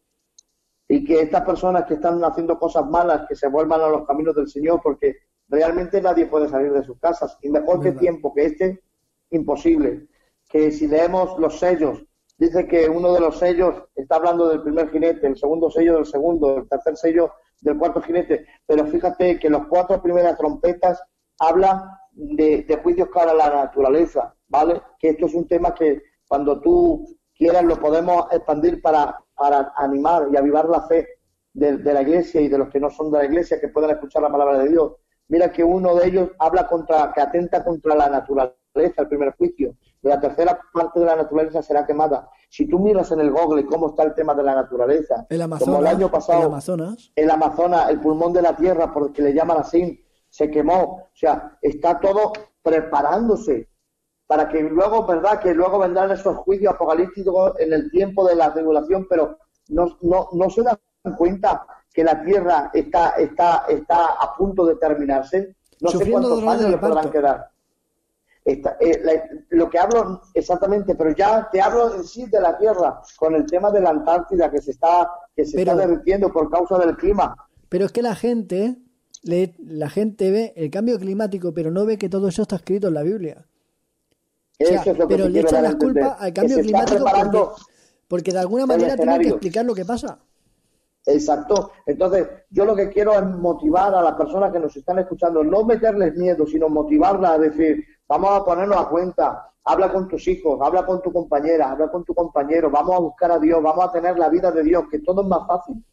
Y que estas personas que están haciendo cosas malas, que se vuelvan a los caminos del Señor, porque realmente nadie puede salir de sus casas. Y mejor que tiempo que este, imposible que si leemos los sellos, dice que uno de los sellos está hablando del primer jinete, el segundo sello del segundo, el tercer sello del cuarto jinete, pero fíjate que los cuatro primeras trompetas hablan de, juicios para la naturaleza, ¿vale? Que esto es un tema que cuando tú quieras lo podemos expandir para, para animar y avivar la fe de, de, la iglesia y de los que no son de la iglesia que puedan escuchar la palabra de Dios. Mira que uno de ellos habla contra, que atenta contra la naturaleza, el primer juicio la tercera parte de la naturaleza será quemada. Si tú miras en el Google cómo está el tema de la naturaleza, el Amazonas, como el año pasado, el Amazonas, el Amazonas, el pulmón de la Tierra, porque le llaman así, se quemó. O sea, está todo preparándose para que luego, ¿verdad? Que luego vendrán esos juicios apocalípticos en el tiempo de la regulación, pero no, no, no se dan cuenta que la Tierra está, está, está a punto de terminarse. No sé cuántos años le podrán quedar. Eh, lo que hablo exactamente, pero ya te hablo en sí de la Tierra, con el tema de la Antártida que se está, que se está derritiendo por causa del clima. Pero es que la gente, la gente ve el cambio climático, pero no ve que todo eso está escrito en la Biblia. pero le echan la culpa al cambio climático porque, porque, de alguna manera tienen que explicar lo que pasa. Exacto. Entonces, yo lo que quiero es motivar a las personas que nos están escuchando, no meterles miedo, sino motivarlas a decir, vamos a ponernos a cuenta, habla con tus hijos, habla con tu compañera, habla con tu compañero, vamos a buscar a Dios, vamos a tener la vida de Dios, que todo es más fácil.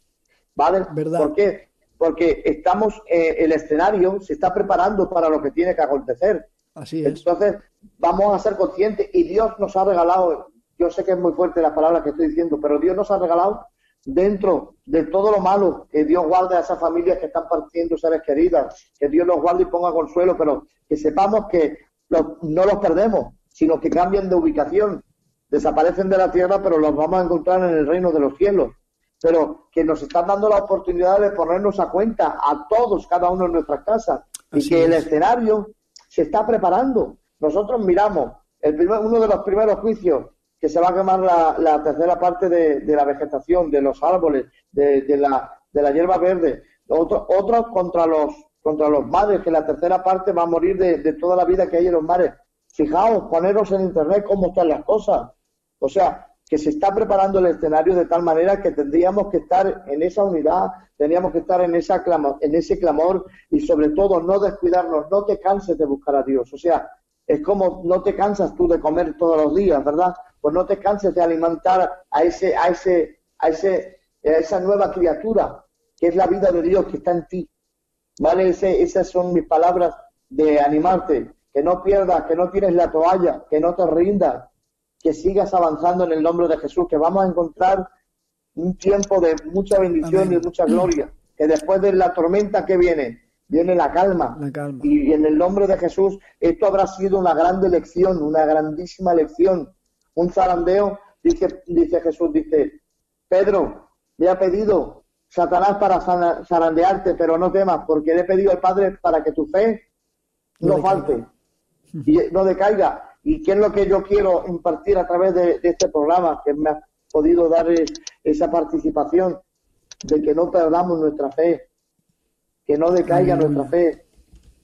¿Vale? ¿Verdad? ¿Por qué? Porque estamos, eh, el escenario se está preparando para lo que tiene que acontecer. Así es. Entonces, vamos a ser conscientes y Dios nos ha regalado, yo sé que es muy fuerte la palabra que estoy diciendo, pero Dios nos ha regalado dentro de todo lo malo, que Dios guarde a esas familias que están partiendo seres queridas, que Dios los guarde y ponga consuelo, pero que sepamos que no los perdemos, sino que cambian de ubicación, desaparecen de la tierra, pero los vamos a encontrar en el reino de los cielos. Pero que nos están dando la oportunidad de ponernos a cuenta a todos, cada uno en nuestras casas, y que el escenario se está preparando. Nosotros miramos el uno de los primeros juicios que se va a quemar la, tercera parte de, la vegetación, de los árboles, de, la, de la hierba verde. Otro, otro contra los contra los mares, que la tercera parte va a morir de, toda la vida que hay en los mares. Fijaos, poneros en internet cómo están las cosas. O sea, que se está preparando el escenario de tal manera que tendríamos que estar en esa unidad, tendríamos que estar en, esa en ese clamor y sobre todo no descuidarnos, no te canses de buscar a Dios. O sea, es como no te cansas tú de comer todos los días, ¿verdad? pues no te canses de alimentar a ese, a ese, a ese, a esa nueva criatura que es la vida de Dios que está en ti. ¿Vale? Ese, esas son mis palabras de animarte, que no pierdas, que no tires la toalla, que no te rindas, que sigas avanzando en el nombre de Jesús, que vamos a encontrar un tiempo de mucha bendición y mucha gloria, que después de la tormenta que viene, viene la calma. la calma. Y en el nombre de Jesús, esto habrá sido una grande lección, una grandísima lección un zarandeo, dice, dice Jesús, dice, Pedro, le ha pedido Satanás para zarandearte, pero no temas, porque le he pedido al Padre para que tu fe no, falte y no decaiga. ¿Y qué es lo que yo quiero impartir a través de, de este programa que me ha podido dar eh, esa participación? De que no perdamos nuestra fe, que no decaiga nuestra fe,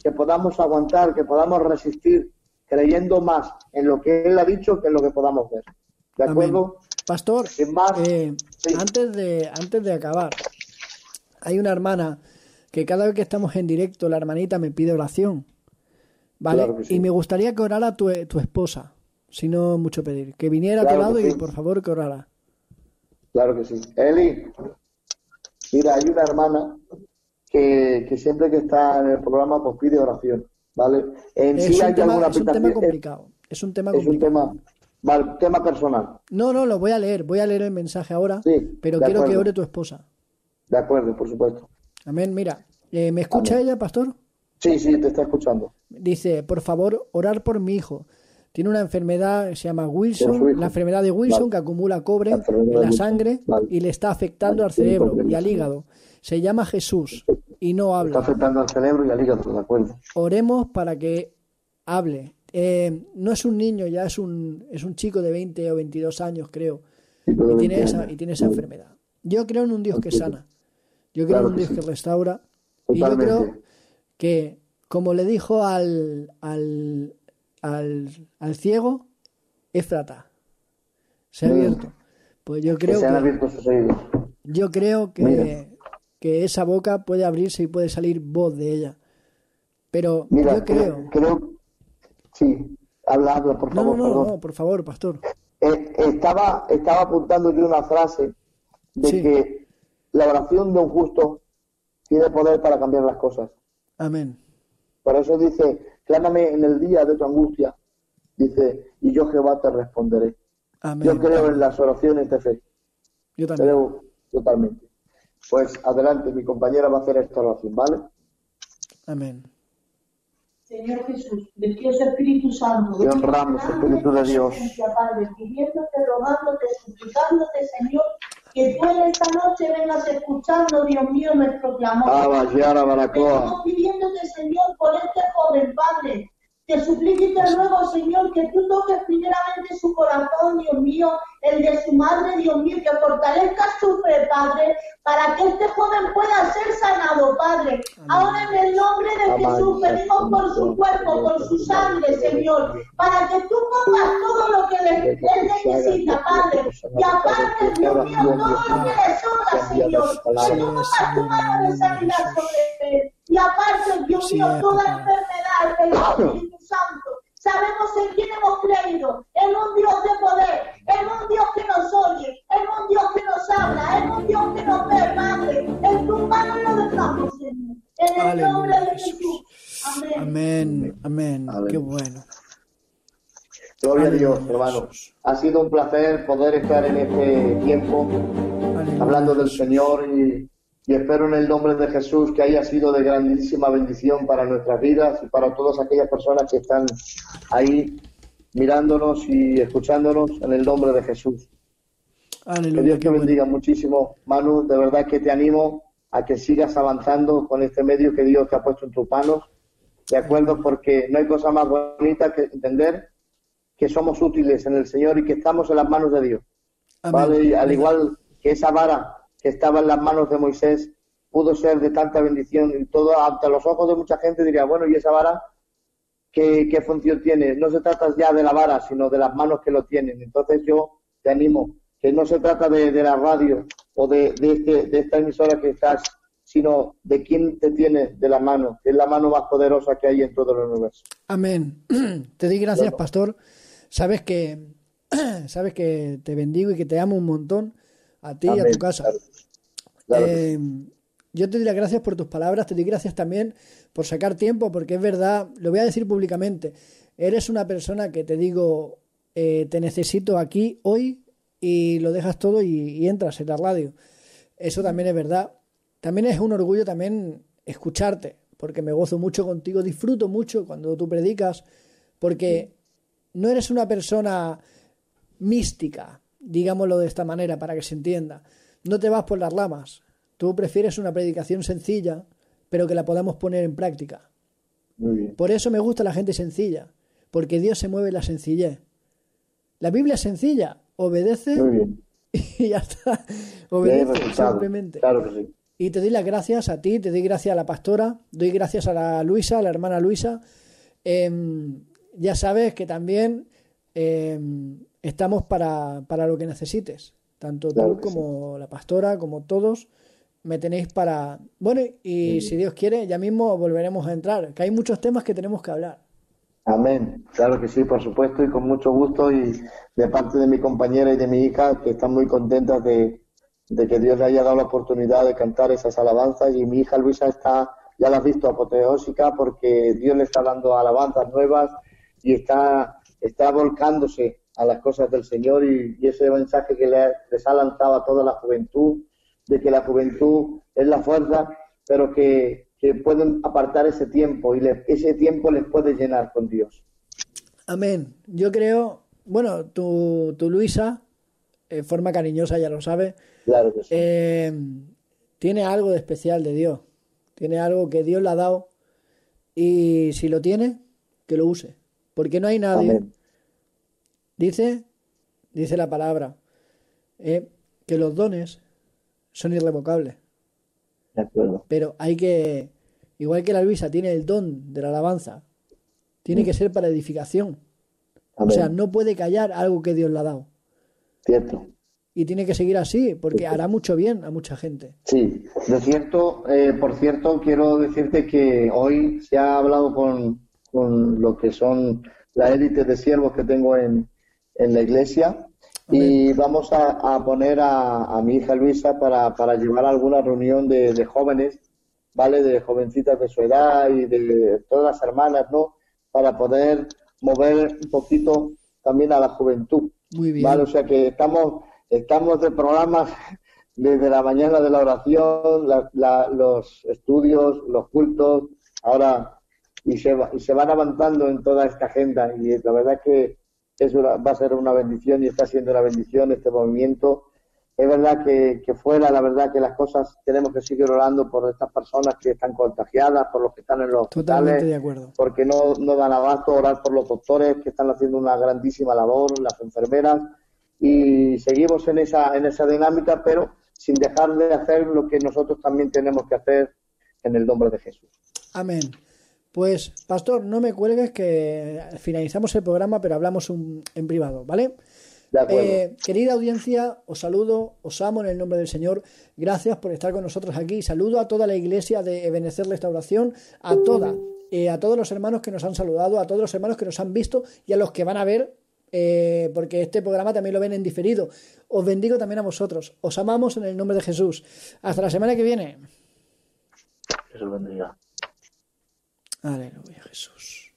que podamos aguantar, que podamos resistir, creyendo más en lo que Él ha dicho que en lo que podamos ver. ¿De Amén. acuerdo? Pastor, más, eh, sí. antes, de, antes de acabar, hay una hermana que cada vez que estamos en directo, la hermanita me pide oración. ¿Vale? Claro que sí. Y me gustaría que orara tu, tu esposa, si no mucho pedir. Que viniera a tu lado y por favor que orara. Claro que sí. Eli, mira, hay una hermana que, que siempre que está en el programa pues pide oración, ¿vale? En Es, sí un hay tema, alguna es un tema aplicación, es, complicado. Es un tema es un complicado. tema, vale, tema personal. No, no, lo voy a leer. Voy a leer el mensaje ahora, Sí, pero quiero que ore tu esposa. De acuerdo, por supuesto. Amén. Mira, eh, ¿me escucha Amén. ella, pastor? Sí, sí, te está escuchando. Dice, por favor, orar por mi hijo. Tiene una enfermedad se llama Wilson, la enfermedad de Wilson que acumula cobre en la sangre y le está afectando al cerebro y al hígado. Se llama Jesús y no Está habla. afectando al cerebro y al hígado, de acuerdo. Oremos para que hable. Eh, no es un niño, ya es un, es un chico de 20 o 22 años, creo, y tiene esa, y tiene esa enfermedad. Yo creo en un Dios que sana. Yo creo Claro en un Dios sí. que restaura. Y yo creo que, como le dijo al, al, al, al ciego, Éfrata, se ha Mm. abierto. Pues yo Que creo se han que, abierto sus oídos. yo creo que, que esa boca puede abrirse y puede salir voz de ella. Pero Mira, yo creo. creo, sí, habla, habla, por favor, no, no, no, por favor, pastor. Eh, estaba, estaba apuntando yo una frase de Sí. que la oración de un justo tiene poder para cambiar las cosas. Amén. Por eso dice, clámame en el día de tu angustia, dice, y yo Jehová te responderé. Amén. Yo creo en las oraciones de fe, Yo también. creo totalmente. Pues adelante, mi compañera va a hacer esta oración, ¿vale? Amén. Señor Jesús, Dios Espíritu Santo, Te honramos, Espíritu de Dios. Padre, pidiéndote, rogándote, suplicándote, Señor, que tú en esta noche vengas escuchando, Dios mío, nuestro clamor. Venimos pidiéndote, Señor, por este joven Padre. Te suplico y te ruego, Señor, que tú toques primeramente su corazón, Dios mío, el de su madre, Dios mío, que fortalezcas su fe, Padre, para que este joven pueda ser sanado, Padre. Ahora en el nombre de. Jesús pedimos por su cuerpo, por su sangre, Señor, para que tú pongas todo lo que le- él necesita, Padre. Y aparte, Dios mío, todo lo que le sobra, Señor. Que tú pongas tu mano de sanidad sobre él. Y aparte, Dios mío, toda enfermedad, el Espíritu Santo. Sabemos en quién hemos creído, en un Dios de poder, en un Dios que nos oye, en un Dios que nos habla, en un Dios que nos ve, Padre. En tu mano lo dejamos, Señor. En el Aleluya, nombre de Jesús. Amén. Amén. Amén. Amén. Qué bueno. Gloria a Dios, hermano. Ha sido un placer poder estar en este tiempo Aleluya, hablando del. Señor y, y espero en el nombre de Jesús que haya sido de grandísima bendición para nuestras vidas y para todas aquellas personas que están ahí mirándonos y escuchándonos en el nombre de Jesús. Que. Dios te bueno. bendiga muchísimo, Manu. De verdad que te animo a que sigas avanzando con este medio que Dios te ha puesto en tus manos. ¿De acuerdo? Porque no hay cosa más bonita que entender que somos útiles en el Señor y que estamos en las manos de Dios. Amén. ¿vale? Y al igual que esa vara que estaba en las manos de Moisés pudo ser de tanta bendición y todo ante los ojos de mucha gente diría, bueno, ¿y esa vara qué, qué función tiene? No se trata ya de la vara, sino de las manos que lo tienen. Entonces yo te animo, que no se trata de, de la radio o de, de, este, de esta emisora que estás, sino de quién te tiene de la mano, que es la mano más poderosa que hay en todo el universo. Amén. [clears throat] Te doy gracias, Bueno. pastor. Sabes que [clears throat] sabes que te bendigo y que te amo un montón a ti y a tu casa. Claro. Claro. Eh, yo te doy las gracias por tus palabras, te doy gracias también por sacar tiempo, porque es verdad, lo voy a decir públicamente, eres una persona que te digo, eh, te necesito aquí hoy y lo dejas todo y, y entras en la radio. Eso también es verdad. También es un orgullo también escucharte, porque me gozo mucho contigo, disfruto mucho cuando tú predicas, porque no eres una persona mística, digámoslo de esta manera para que se entienda. No te vas por las ramas. Tú prefieres una predicación sencilla, pero que la podamos poner en práctica. Muy bien. Por eso me gusta la gente sencilla, porque Dios se mueve en la sencillez. La Biblia es sencilla, obedece Muy bien. [laughs] y ya está. Obedece simplemente. Claro que sí. Y te doy las gracias a ti, te doy gracias a la pastora, doy gracias a la Luisa, a la hermana Luisa. Em, ya sabes que también em, estamos para, para lo que necesites. Tanto Claro tú como la pastora, como todos, me tenéis para... Bueno, y si Dios quiere, ya mismo volveremos a entrar, que hay muchos temas que tenemos que hablar. Amén. Claro que sí, por supuesto, y con mucho gusto. Y de parte de mi compañera y de mi hija, que están muy contentas de, de que Dios le haya dado la oportunidad de cantar esas alabanzas. Y mi hija Luisa está, ya la has visto, apoteósica, porque Dios le está dando alabanzas nuevas y está, está volcándose a las cosas del Señor. Y, y ese mensaje que le- les ha lanzado a toda la juventud, de que la juventud es la fuerza, pero que, que pueden apartar ese tiempo y le- ese tiempo les puede llenar con Dios. Amén. Yo creo, bueno, tu, tu Luisa, en forma cariñosa, ya lo sabes, Claro que sí. eh, tiene algo de especial de Dios. Tiene algo que Dios le ha dado. Y si lo tiene, que lo use. Porque no hay nadie. Amén. Dice, dice la palabra, eh, que los dones son irrevocables. De acuerdo. Pero hay que, igual que la Luisa tiene el don de la alabanza, tiene que ser para edificación. O sea, no puede callar algo que Dios le ha dado. Cierto. Y tiene que seguir así, porque hará mucho bien a mucha gente. Sí, de cierto, eh, por cierto, quiero decirte que hoy se ha hablado con, con lo que son la élite de siervos que tengo en, en la iglesia y vamos a, a poner a, a mi hija Luisa para, para llevar a alguna reunión de, de jóvenes, ¿vale? De jovencitas de su edad y de todas las hermanas, ¿no? Para poder mover un poquito también a la juventud. Muy bien. Vale, o sea que estamos, estamos de programas desde la mañana de la oración, la- la- los estudios, los cultos, ahora y se, y se van avanzando en toda esta agenda y la verdad que es una- va a ser una bendición y está siendo una bendición este movimiento. Es verdad que, que fuera, la verdad que las cosas tenemos que seguir orando por estas personas que están contagiadas, por los que están en los Totalmente hospitales, de acuerdo. porque no, no dan abasto, orar por los doctores que están haciendo una grandísima labor, las enfermeras, y seguimos en esa, en esa dinámica, pero sin dejar de hacer lo que nosotros también tenemos que hacer en el nombre de Jesús. Amén. Pues, pastor, no me cuelgues que finalizamos el programa, pero hablamos un- en privado, ¿vale? De acuerdo. Eh, querida audiencia, os saludo, os amo en el nombre del Señor. Gracias por estar con nosotros aquí. Saludo a toda la iglesia de Ebenecer Restauración, a toda, eh, a todos los hermanos que nos han saludado, a todos los hermanos que nos han visto y a los que van a ver, eh, porque este programa también lo ven en diferido. Os bendigo también a vosotros. Os amamos en el nombre de Jesús. Hasta la semana que viene. Jesús bendiga. Aleluya, Jesús.